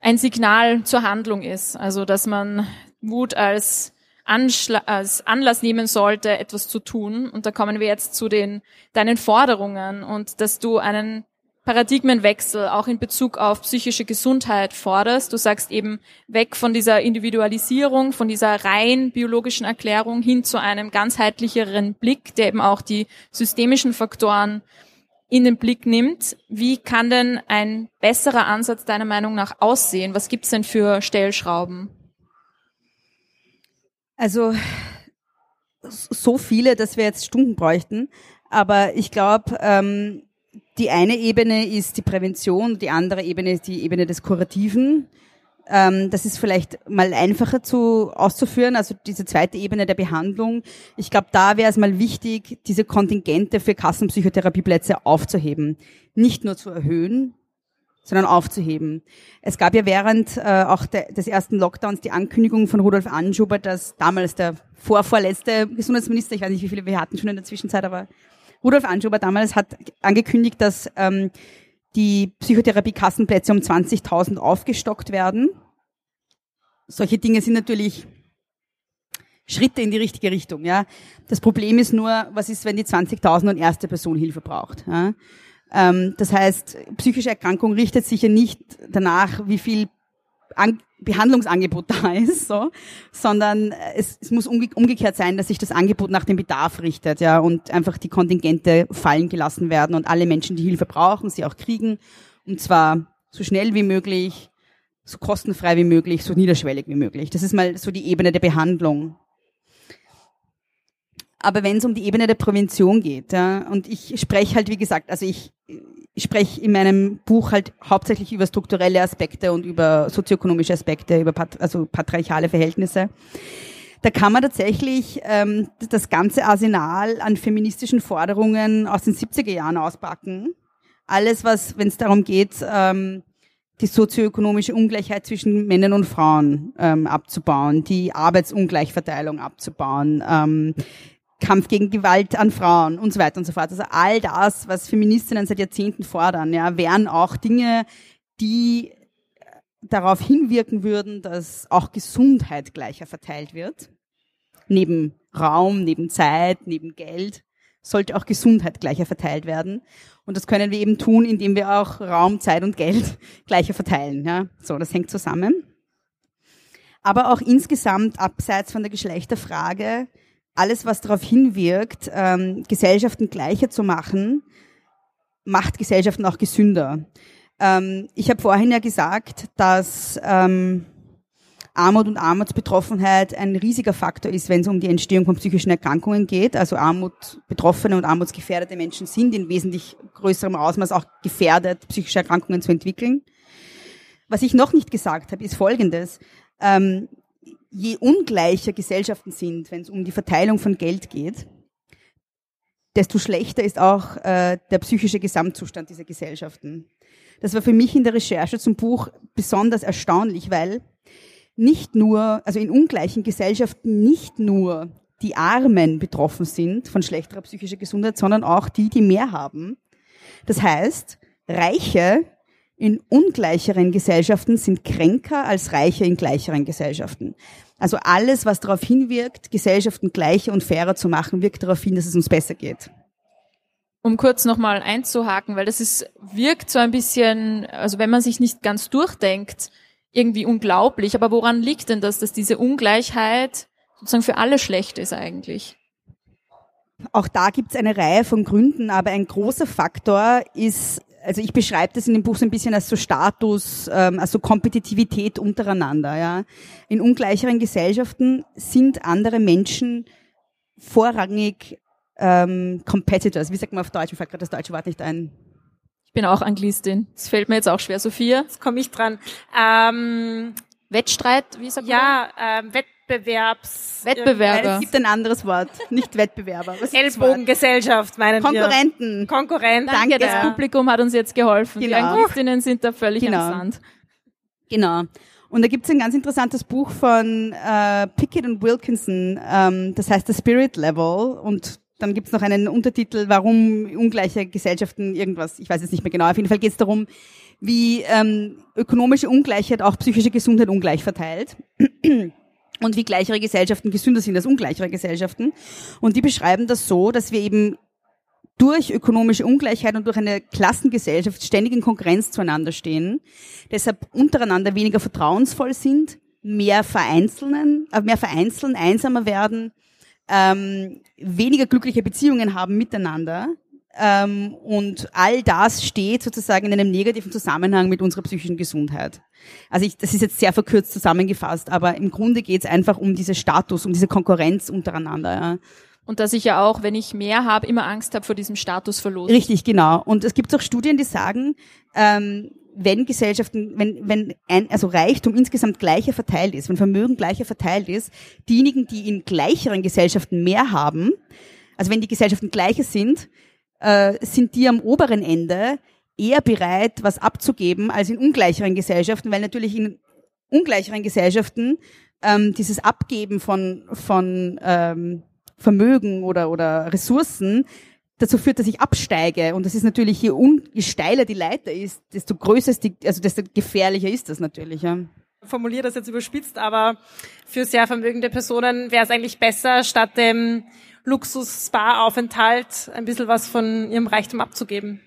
ein Signal zur Handlung ist. Also dass man Wut als, Als Anlass nehmen sollte, etwas zu tun. Und da kommen wir jetzt zu den deinen Forderungen und dass du einen Paradigmenwechsel auch in Bezug auf psychische Gesundheit forderst. Du sagst eben weg von dieser Individualisierung, von dieser rein biologischen Erklärung hin zu einem ganzheitlicheren Blick, der eben auch die systemischen Faktoren in den Blick nimmt. Wie kann denn ein besserer Ansatz deiner Meinung nach aussehen? Was gibt's denn für Stellschrauben? Also so viele, dass wir jetzt Stunden bräuchten. Aber ich glaube, ähm, die eine Ebene ist die Prävention, die andere Ebene ist die Ebene des Kurativen. Ähm, das ist vielleicht mal einfacher zu auszuführen, also diese zweite Ebene der Behandlung. Ich glaube, da wäre es mal wichtig, diese Kontingente für Kassenpsychotherapieplätze aufzuheben. Nicht nur zu erhöhen, sondern aufzuheben. Es gab ja während äh, auch de, des ersten Lockdowns die Ankündigung von Rudolf Anschuber, dass damals der vorvorletzte Gesundheitsminister, ich weiß nicht, wie viele wir hatten schon in der Zwischenzeit, aber Rudolf Anschober damals hat angekündigt, dass ähm, die Psychotherapiekassenplätze um 20.000 aufgestockt werden. Solche Dinge sind natürlich Schritte in die richtige Richtung. Ja. Das Problem ist nur, was ist, wenn die 20.000 und erste Person Hilfe braucht. Ja. Ähm, das heißt, psychische Erkrankung richtet sich ja nicht danach, wie viel an, Behandlungsangebot da ist, so, sondern es, es muss umge umgekehrt sein, dass sich das Angebot nach dem Bedarf richtet, ja, und einfach die Kontingente fallen gelassen werden und alle Menschen, die Hilfe brauchen, sie auch kriegen, und zwar so schnell wie möglich, so kostenfrei wie möglich, so niederschwellig wie möglich. Das ist mal so die Ebene der Behandlung. Aber wenn es um die Ebene der Prävention geht, ja, und ich spreche halt, wie gesagt, also ich, ich spreche in meinem Buch halt hauptsächlich über strukturelle Aspekte und über sozioökonomische Aspekte, über pat also patriarchale Verhältnisse. Da kann man tatsächlich ähm, das ganze Arsenal an feministischen Forderungen aus den 70er Jahren auspacken. Alles, was, wenn es darum geht, ähm, die sozioökonomische Ungleichheit zwischen Männern und Frauen ähm, abzubauen, die Arbeitsungleichverteilung abzubauen, ähm, Kampf gegen Gewalt an Frauen und so weiter und so fort. Also all das, was Feministinnen seit Jahrzehnten fordern, ja, wären auch Dinge, die darauf hinwirken würden, dass auch Gesundheit gleicher verteilt wird. Neben Raum, neben Zeit, neben Geld sollte auch Gesundheit gleicher verteilt werden. Und das können wir eben tun, indem wir auch Raum, Zeit und Geld gleicher verteilen. Ja, so, das hängt zusammen. Aber auch insgesamt abseits von der Geschlechterfrage alles, was darauf hinwirkt, ähm, Gesellschaften gleicher zu machen, macht Gesellschaften auch gesünder. Ähm, ich habe vorhin ja gesagt, dass ähm, Armut und Armutsbetroffenheit ein riesiger Faktor ist, wenn es um die Entstehung von psychischen Erkrankungen geht. Also Armutbetroffene und armutsgefährdete Menschen sind in wesentlich größerem Ausmaß auch gefährdet, psychische Erkrankungen zu entwickeln. Was ich noch nicht gesagt habe, ist Folgendes. Ähm, je ungleicher Gesellschaften sind, wenn es um die Verteilung von Geld geht, desto schlechter ist auch äh, der psychische Gesamtzustand dieser Gesellschaften. Das war für mich in der Recherche zum Buch besonders erstaunlich, weil nicht nur, also in ungleichen Gesellschaften nicht nur die Armen betroffen sind von schlechterer psychischer Gesundheit, sondern auch die, die mehr haben. Das heißt, Reiche in ungleicheren Gesellschaften sind kränker als Reiche in gleicheren Gesellschaften. Also alles, was darauf hinwirkt, Gesellschaften gleicher und fairer zu machen, wirkt darauf hin, dass es uns besser geht. Um kurz nochmal einzuhaken, weil das ist, wirkt so ein bisschen, also wenn man sich nicht ganz durchdenkt, irgendwie unglaublich. Aber woran liegt denn das, dass diese Ungleichheit sozusagen für alle schlecht ist eigentlich? Auch da gibt es eine Reihe von Gründen, aber ein großer Faktor ist also ich beschreibe das in dem Buch so ein bisschen als so Status, ähm, also Kompetitivität untereinander. Ja. In ungleicheren Gesellschaften sind andere Menschen vorrangig ähm, Competitors. Wie sagt man auf Deutsch? Mir fällt gerade das deutsche Wort nicht ein. Ich bin auch Anglistin. Das fällt mir jetzt auch schwer. Sophia? Jetzt komme ich dran. Ähm, Wettstreit, wie sagt ja, man? Ja, ähm, Wettbewerbs... Wettbewerber. Es gibt ein anderes Wort, nicht Wettbewerber. Ellbogengesellschaft, meinen Konkurrenten. wir. Konkurrenten. Danke, Danke, das Publikum hat uns jetzt geholfen. Genau. Die Anglistinnen sind da völlig Genau. am Sand. Genau. Und da gibt es ein ganz interessantes Buch von äh, Pickett und Wilkinson, ähm, das heißt The Spirit Level. Und dann gibt es noch einen Untertitel, warum ungleiche Gesellschaften irgendwas, ich weiß es nicht mehr genau, auf jeden Fall geht es darum, wie ähm, ökonomische Ungleichheit auch psychische Gesundheit ungleich verteilt. Und wie gleichere Gesellschaften gesünder sind als ungleichere Gesellschaften. Und die beschreiben das so, dass wir eben durch ökonomische Ungleichheit und durch eine Klassengesellschaft ständig in Konkurrenz zueinander stehen, deshalb untereinander weniger vertrauensvoll sind, mehr vereinzeln, äh, mehr vereinzeln, einsamer werden, ähm, weniger glückliche Beziehungen haben miteinander. Ähm, und all das steht sozusagen in einem negativen Zusammenhang mit unserer psychischen Gesundheit. Also ich, das ist jetzt sehr verkürzt zusammengefasst, aber im Grunde geht es einfach um diese Status, um diese Konkurrenz untereinander. Ja. Und dass ich ja auch, wenn ich mehr habe, immer Angst habe vor diesem Statusverlust. Richtig, genau. Und es gibt auch Studien, die sagen, ähm, wenn Gesellschaften, wenn, wenn ein, also Reichtum insgesamt gleicher verteilt ist, wenn Vermögen gleicher verteilt ist, diejenigen, die in gleicheren Gesellschaften mehr haben, also wenn die Gesellschaften gleicher sind, äh, sind die am oberen Ende eher bereit, was abzugeben, als in ungleicheren Gesellschaften, weil natürlich in ungleicheren Gesellschaften ähm, dieses Abgeben von, von ähm, Vermögen oder, oder Ressourcen dazu führt, dass ich absteige. Und das ist natürlich, je, un, je steiler die Leiter ist, desto größer ist die, also desto gefährlicher ist das natürlich. Ja. formuliere das jetzt überspitzt, aber für sehr vermögende Personen wäre es eigentlich besser, statt dem Luxus-Spa-Aufenthalt ein bisschen was von ihrem Reichtum abzugeben.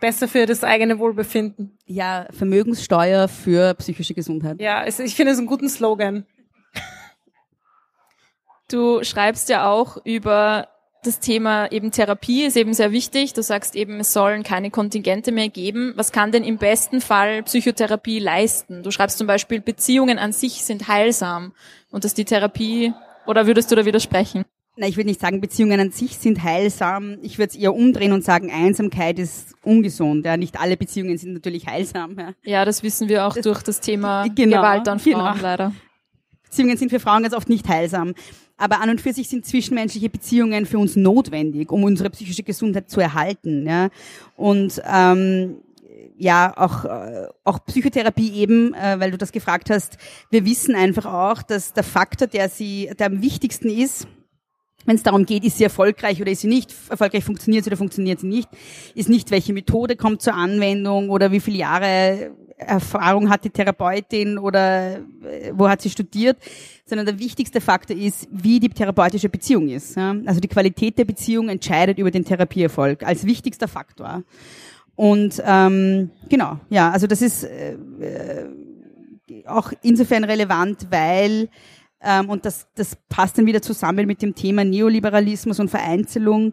besser für das eigene Wohlbefinden. Ja, Vermögenssteuer für psychische Gesundheit. Ja, also ich finde es einen guten Slogan. Du schreibst ja auch über das Thema eben Therapie ist eben sehr wichtig. Du sagst eben, es sollen keine Kontingente mehr geben. Was kann denn im besten Fall Psychotherapie leisten? Du schreibst zum Beispiel, Beziehungen an sich sind heilsam und dass die Therapie, oder würdest du da widersprechen? Na, ich würde nicht sagen, Beziehungen an sich sind heilsam. Ich würde es eher umdrehen und sagen, Einsamkeit ist ungesund. Ja, nicht alle Beziehungen sind natürlich heilsam. Ja, ja das wissen wir auch das, durch das Thema genau, Gewalt an Frauen genau. leider. Beziehungen sind für Frauen ganz oft nicht heilsam. Aber an und für sich sind zwischenmenschliche Beziehungen für uns notwendig, um unsere psychische Gesundheit zu erhalten. Ja? Und ähm, ja, auch, äh, auch Psychotherapie eben, äh, weil du das gefragt hast, wir wissen einfach auch, dass der Faktor, der sie, der am wichtigsten ist, wenn es darum geht, ist sie erfolgreich oder ist sie nicht erfolgreich, funktioniert sie oder funktioniert sie nicht, ist nicht, welche Methode kommt zur Anwendung oder wie viele Jahre Erfahrung hat die Therapeutin oder äh, wo hat sie studiert, sondern der wichtigste Faktor ist, wie die therapeutische Beziehung ist. Also die Qualität der Beziehung entscheidet über den Therapieerfolg als wichtigster Faktor. Und ähm, genau, ja, also das ist äh, äh auch insofern relevant, weil und das, das passt dann wieder zusammen mit dem Thema Neoliberalismus und Vereinzelung,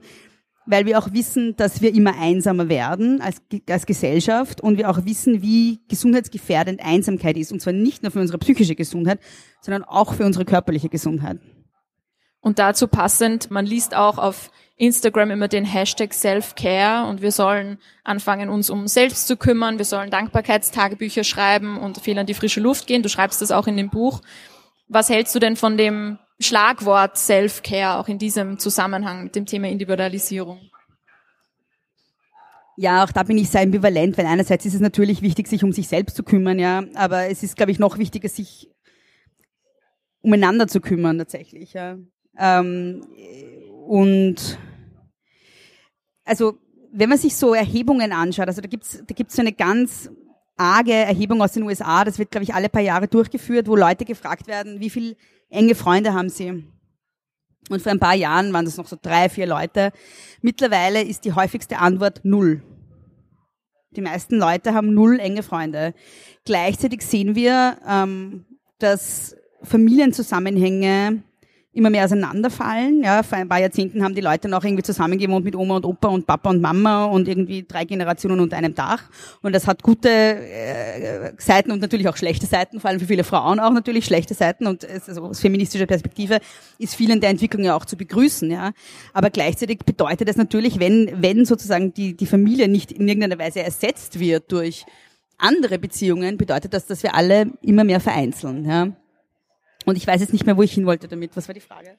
weil wir auch wissen, dass wir immer einsamer werden als, als Gesellschaft und wir auch wissen, wie gesundheitsgefährdend Einsamkeit ist. Und zwar nicht nur für unsere psychische Gesundheit, sondern auch für unsere körperliche Gesundheit. Und dazu passend, man liest auch auf Instagram immer den Hashtag Self-Care und wir sollen anfangen, uns um selbst zu kümmern, wir sollen Dankbarkeitstagebücher schreiben und viel an die frische Luft gehen. Du schreibst das auch in dem Buch. Was hältst du denn von dem Schlagwort Self-Care auch in diesem Zusammenhang mit dem Thema Individualisierung? Ja, auch da bin ich sehr ambivalent, weil einerseits ist es natürlich wichtig, sich um sich selbst zu kümmern, ja, aber es ist, glaube ich, noch wichtiger, sich umeinander zu kümmern tatsächlich, ja. Ähm, und also wenn man sich so Erhebungen anschaut, also da gibt's da gibt's so eine ganz arge Erhebung aus den USA, das wird, glaube ich, alle paar Jahre durchgeführt, wo Leute gefragt werden, wie viel enge Freunde haben sie. Und vor ein paar Jahren waren das noch so drei, vier Leute. Mittlerweile ist die häufigste Antwort null. Die meisten Leute haben null enge Freunde. Gleichzeitig sehen wir, ähm, dass Familienzusammenhänge immer mehr auseinanderfallen. Ja, vor ein paar Jahrzehnten haben die Leute noch irgendwie zusammengewohnt mit Oma und Opa und Papa und Mama und irgendwie drei Generationen unter einem Dach. Und das hat gute äh, Seiten und natürlich auch schlechte Seiten, vor allem für viele Frauen auch natürlich schlechte Seiten. Und also aus feministischer Perspektive ist vielen der Entwicklung ja auch zu begrüßen. Ja, aber gleichzeitig bedeutet das natürlich, wenn wenn sozusagen die die Familie nicht in irgendeiner Weise ersetzt wird durch andere Beziehungen, bedeutet das, dass wir alle immer mehr vereinzeln. Ja. Und ich weiß jetzt nicht mehr, wo ich hin wollte damit. Was war die Frage?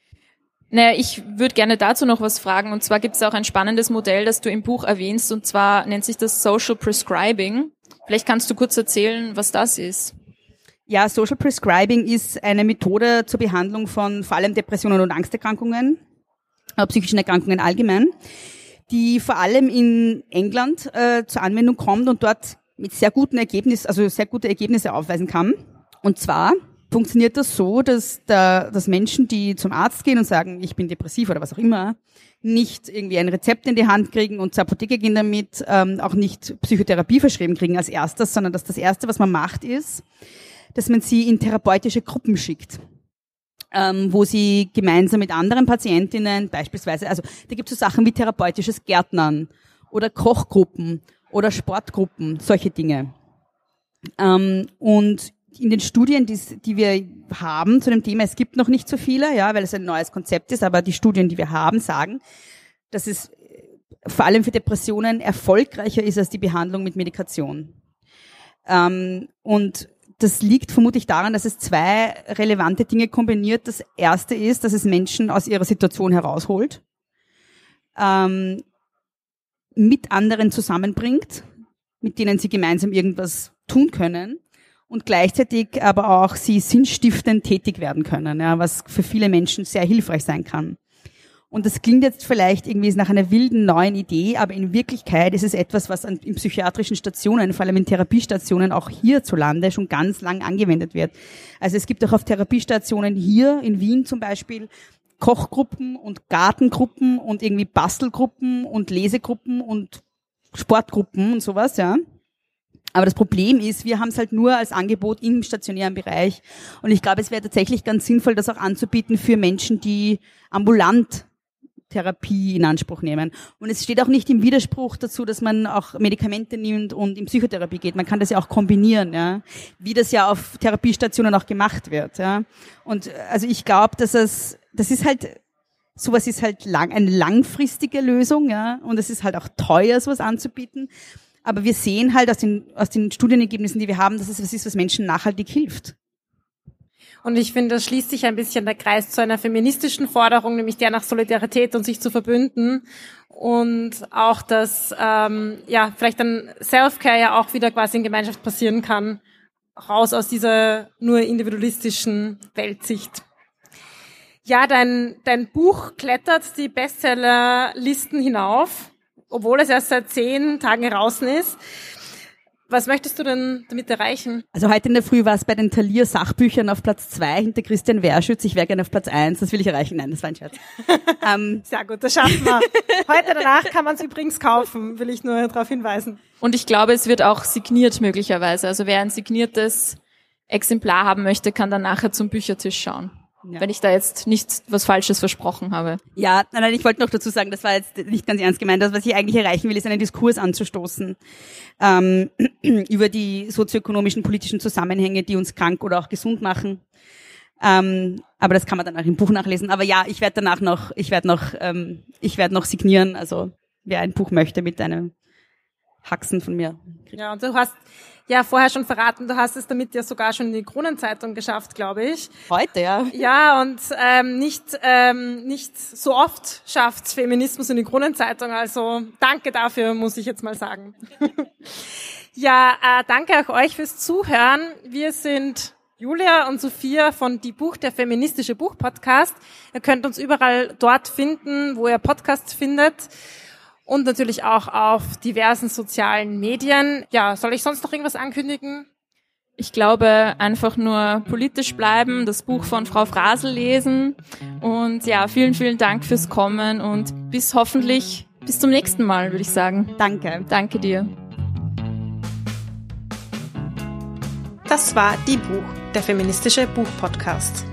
Naja, ich würde gerne dazu noch was fragen. Und zwar gibt es auch ein spannendes Modell, das du im Buch erwähnst. Und zwar nennt sich das Social Prescribing. Vielleicht kannst du kurz erzählen, was das ist. Ja, Social Prescribing ist eine Methode zur Behandlung von vor allem Depressionen und Angsterkrankungen, äh, psychischen Erkrankungen allgemein, die vor allem in England äh, zur Anwendung kommt und dort mit sehr guten Ergebnissen, also sehr gute Ergebnisse aufweisen kann. Und zwar funktioniert das so, dass, da, dass Menschen, die zum Arzt gehen und sagen, ich bin depressiv oder was auch immer, nicht irgendwie ein Rezept in die Hand kriegen und zur Apotheke gehen damit, ähm, auch nicht Psychotherapie verschrieben kriegen als erstes, sondern dass das Erste, was man macht, ist, dass man sie in therapeutische Gruppen schickt. Ähm, wo sie gemeinsam mit anderen Patientinnen beispielsweise, also da gibt es so Sachen wie therapeutisches Gärtnern oder Kochgruppen oder Sportgruppen, solche Dinge. Ähm, und in den Studien, die, wir haben zu dem Thema, es gibt noch nicht so viele, ja, weil es ein neues Konzept ist, aber die Studien, die wir haben, sagen, dass es vor allem für Depressionen erfolgreicher ist als die Behandlung mit Medikation. Ähm, und das liegt vermutlich daran, dass es zwei relevante Dinge kombiniert. Das erste ist, dass es Menschen aus ihrer Situation herausholt, ähm, mit anderen zusammenbringt, mit denen sie gemeinsam irgendwas tun können und gleichzeitig aber auch sie sinnstiftend tätig werden können, ja, was für viele Menschen sehr hilfreich sein kann. Und das klingt jetzt vielleicht irgendwie nach einer wilden neuen Idee, aber in Wirklichkeit ist es etwas, was in psychiatrischen Stationen, vor allem in Therapiestationen auch hierzulande schon ganz lang angewendet wird. Also es gibt auch auf Therapiestationen hier in Wien zum Beispiel Kochgruppen und Gartengruppen und irgendwie Bastelgruppen und Lesegruppen und Sportgruppen und sowas, ja. Aber das Problem ist, wir haben es halt nur als Angebot im stationären Bereich. Und ich glaube, es wäre tatsächlich ganz sinnvoll, das auch anzubieten für Menschen, die ambulant Therapie in Anspruch nehmen. Und es steht auch nicht im Widerspruch dazu, dass man auch Medikamente nimmt und in Psychotherapie geht. Man kann das ja auch kombinieren, ja, wie das ja auf Therapiestationen auch gemacht wird, ja. Und also ich glaube, dass es, das ist halt sowas ist halt lang, eine langfristige Lösung, ja, und es ist halt auch teuer, sowas anzubieten. Aber wir sehen halt aus den, aus den Studienergebnissen, die wir haben, dass es was ist, was Menschen nachhaltig hilft. Und ich finde, das schließt sich ein bisschen der Kreis zu einer feministischen Forderung, nämlich der nach Solidarität und sich zu verbünden. Und auch, dass ähm, ja vielleicht dann Self-Care ja auch wieder quasi in Gemeinschaft passieren kann, raus aus dieser nur individualistischen Weltsicht. Ja, dein, dein Buch klettert die Bestsellerlisten hinauf, obwohl es erst seit zehn Tagen draußen ist. Was möchtest du denn damit erreichen? Also heute in der Früh war es bei den Thalia Sachbüchern auf Platz zwei hinter Christian Werschütz. Ich wäre gerne auf Platz eins. Das will ich erreichen. Nein, das war ein Scherz. ähm, Sehr gut, das schaffen wir. heute danach kann man es übrigens kaufen, will ich nur darauf hinweisen. Und ich glaube, es wird auch signiert möglicherweise. Also wer ein signiertes Exemplar haben möchte, kann dann nachher zum Büchertisch schauen. Ja. Wenn ich da jetzt nicht was Falsches versprochen habe. Ja, nein, nein, ich wollte noch dazu sagen, das war jetzt nicht ganz ernst gemeint. Das, was ich eigentlich erreichen will, ist einen Diskurs anzustoßen ähm, über die sozioökonomischen, politischen Zusammenhänge, die uns krank oder auch gesund machen. Ähm, aber das kann man dann auch im Buch nachlesen. Aber ja, ich werde danach noch, ich werde noch, ähm, ich werde noch signieren. Also wer ein Buch möchte mit einem Haxen von mir. Ja, und du hast ja vorher schon verraten, du hast es damit ja sogar schon in die Kronenzeitung geschafft, glaube ich. Heute, ja. Ja, und ähm, nicht, ähm, nicht so oft schafft Feminismus in die Kronenzeitung. Also danke dafür, muss ich jetzt mal sagen. ja, äh, danke auch euch fürs Zuhören. Wir sind Julia und Sophia von Die Buch, der feministische Buch-Podcast. Ihr könnt uns überall dort finden, wo ihr Podcasts findet und natürlich auch auf diversen sozialen Medien. Ja, soll ich sonst noch irgendwas ankündigen? Ich glaube, einfach nur politisch bleiben, das Buch von Frau Frasel lesen und ja, vielen, vielen Dank fürs Kommen und bis hoffentlich bis zum nächsten Mal, würde ich sagen. Danke. Danke dir. Das war Die Buch, der feministische Buchpodcast.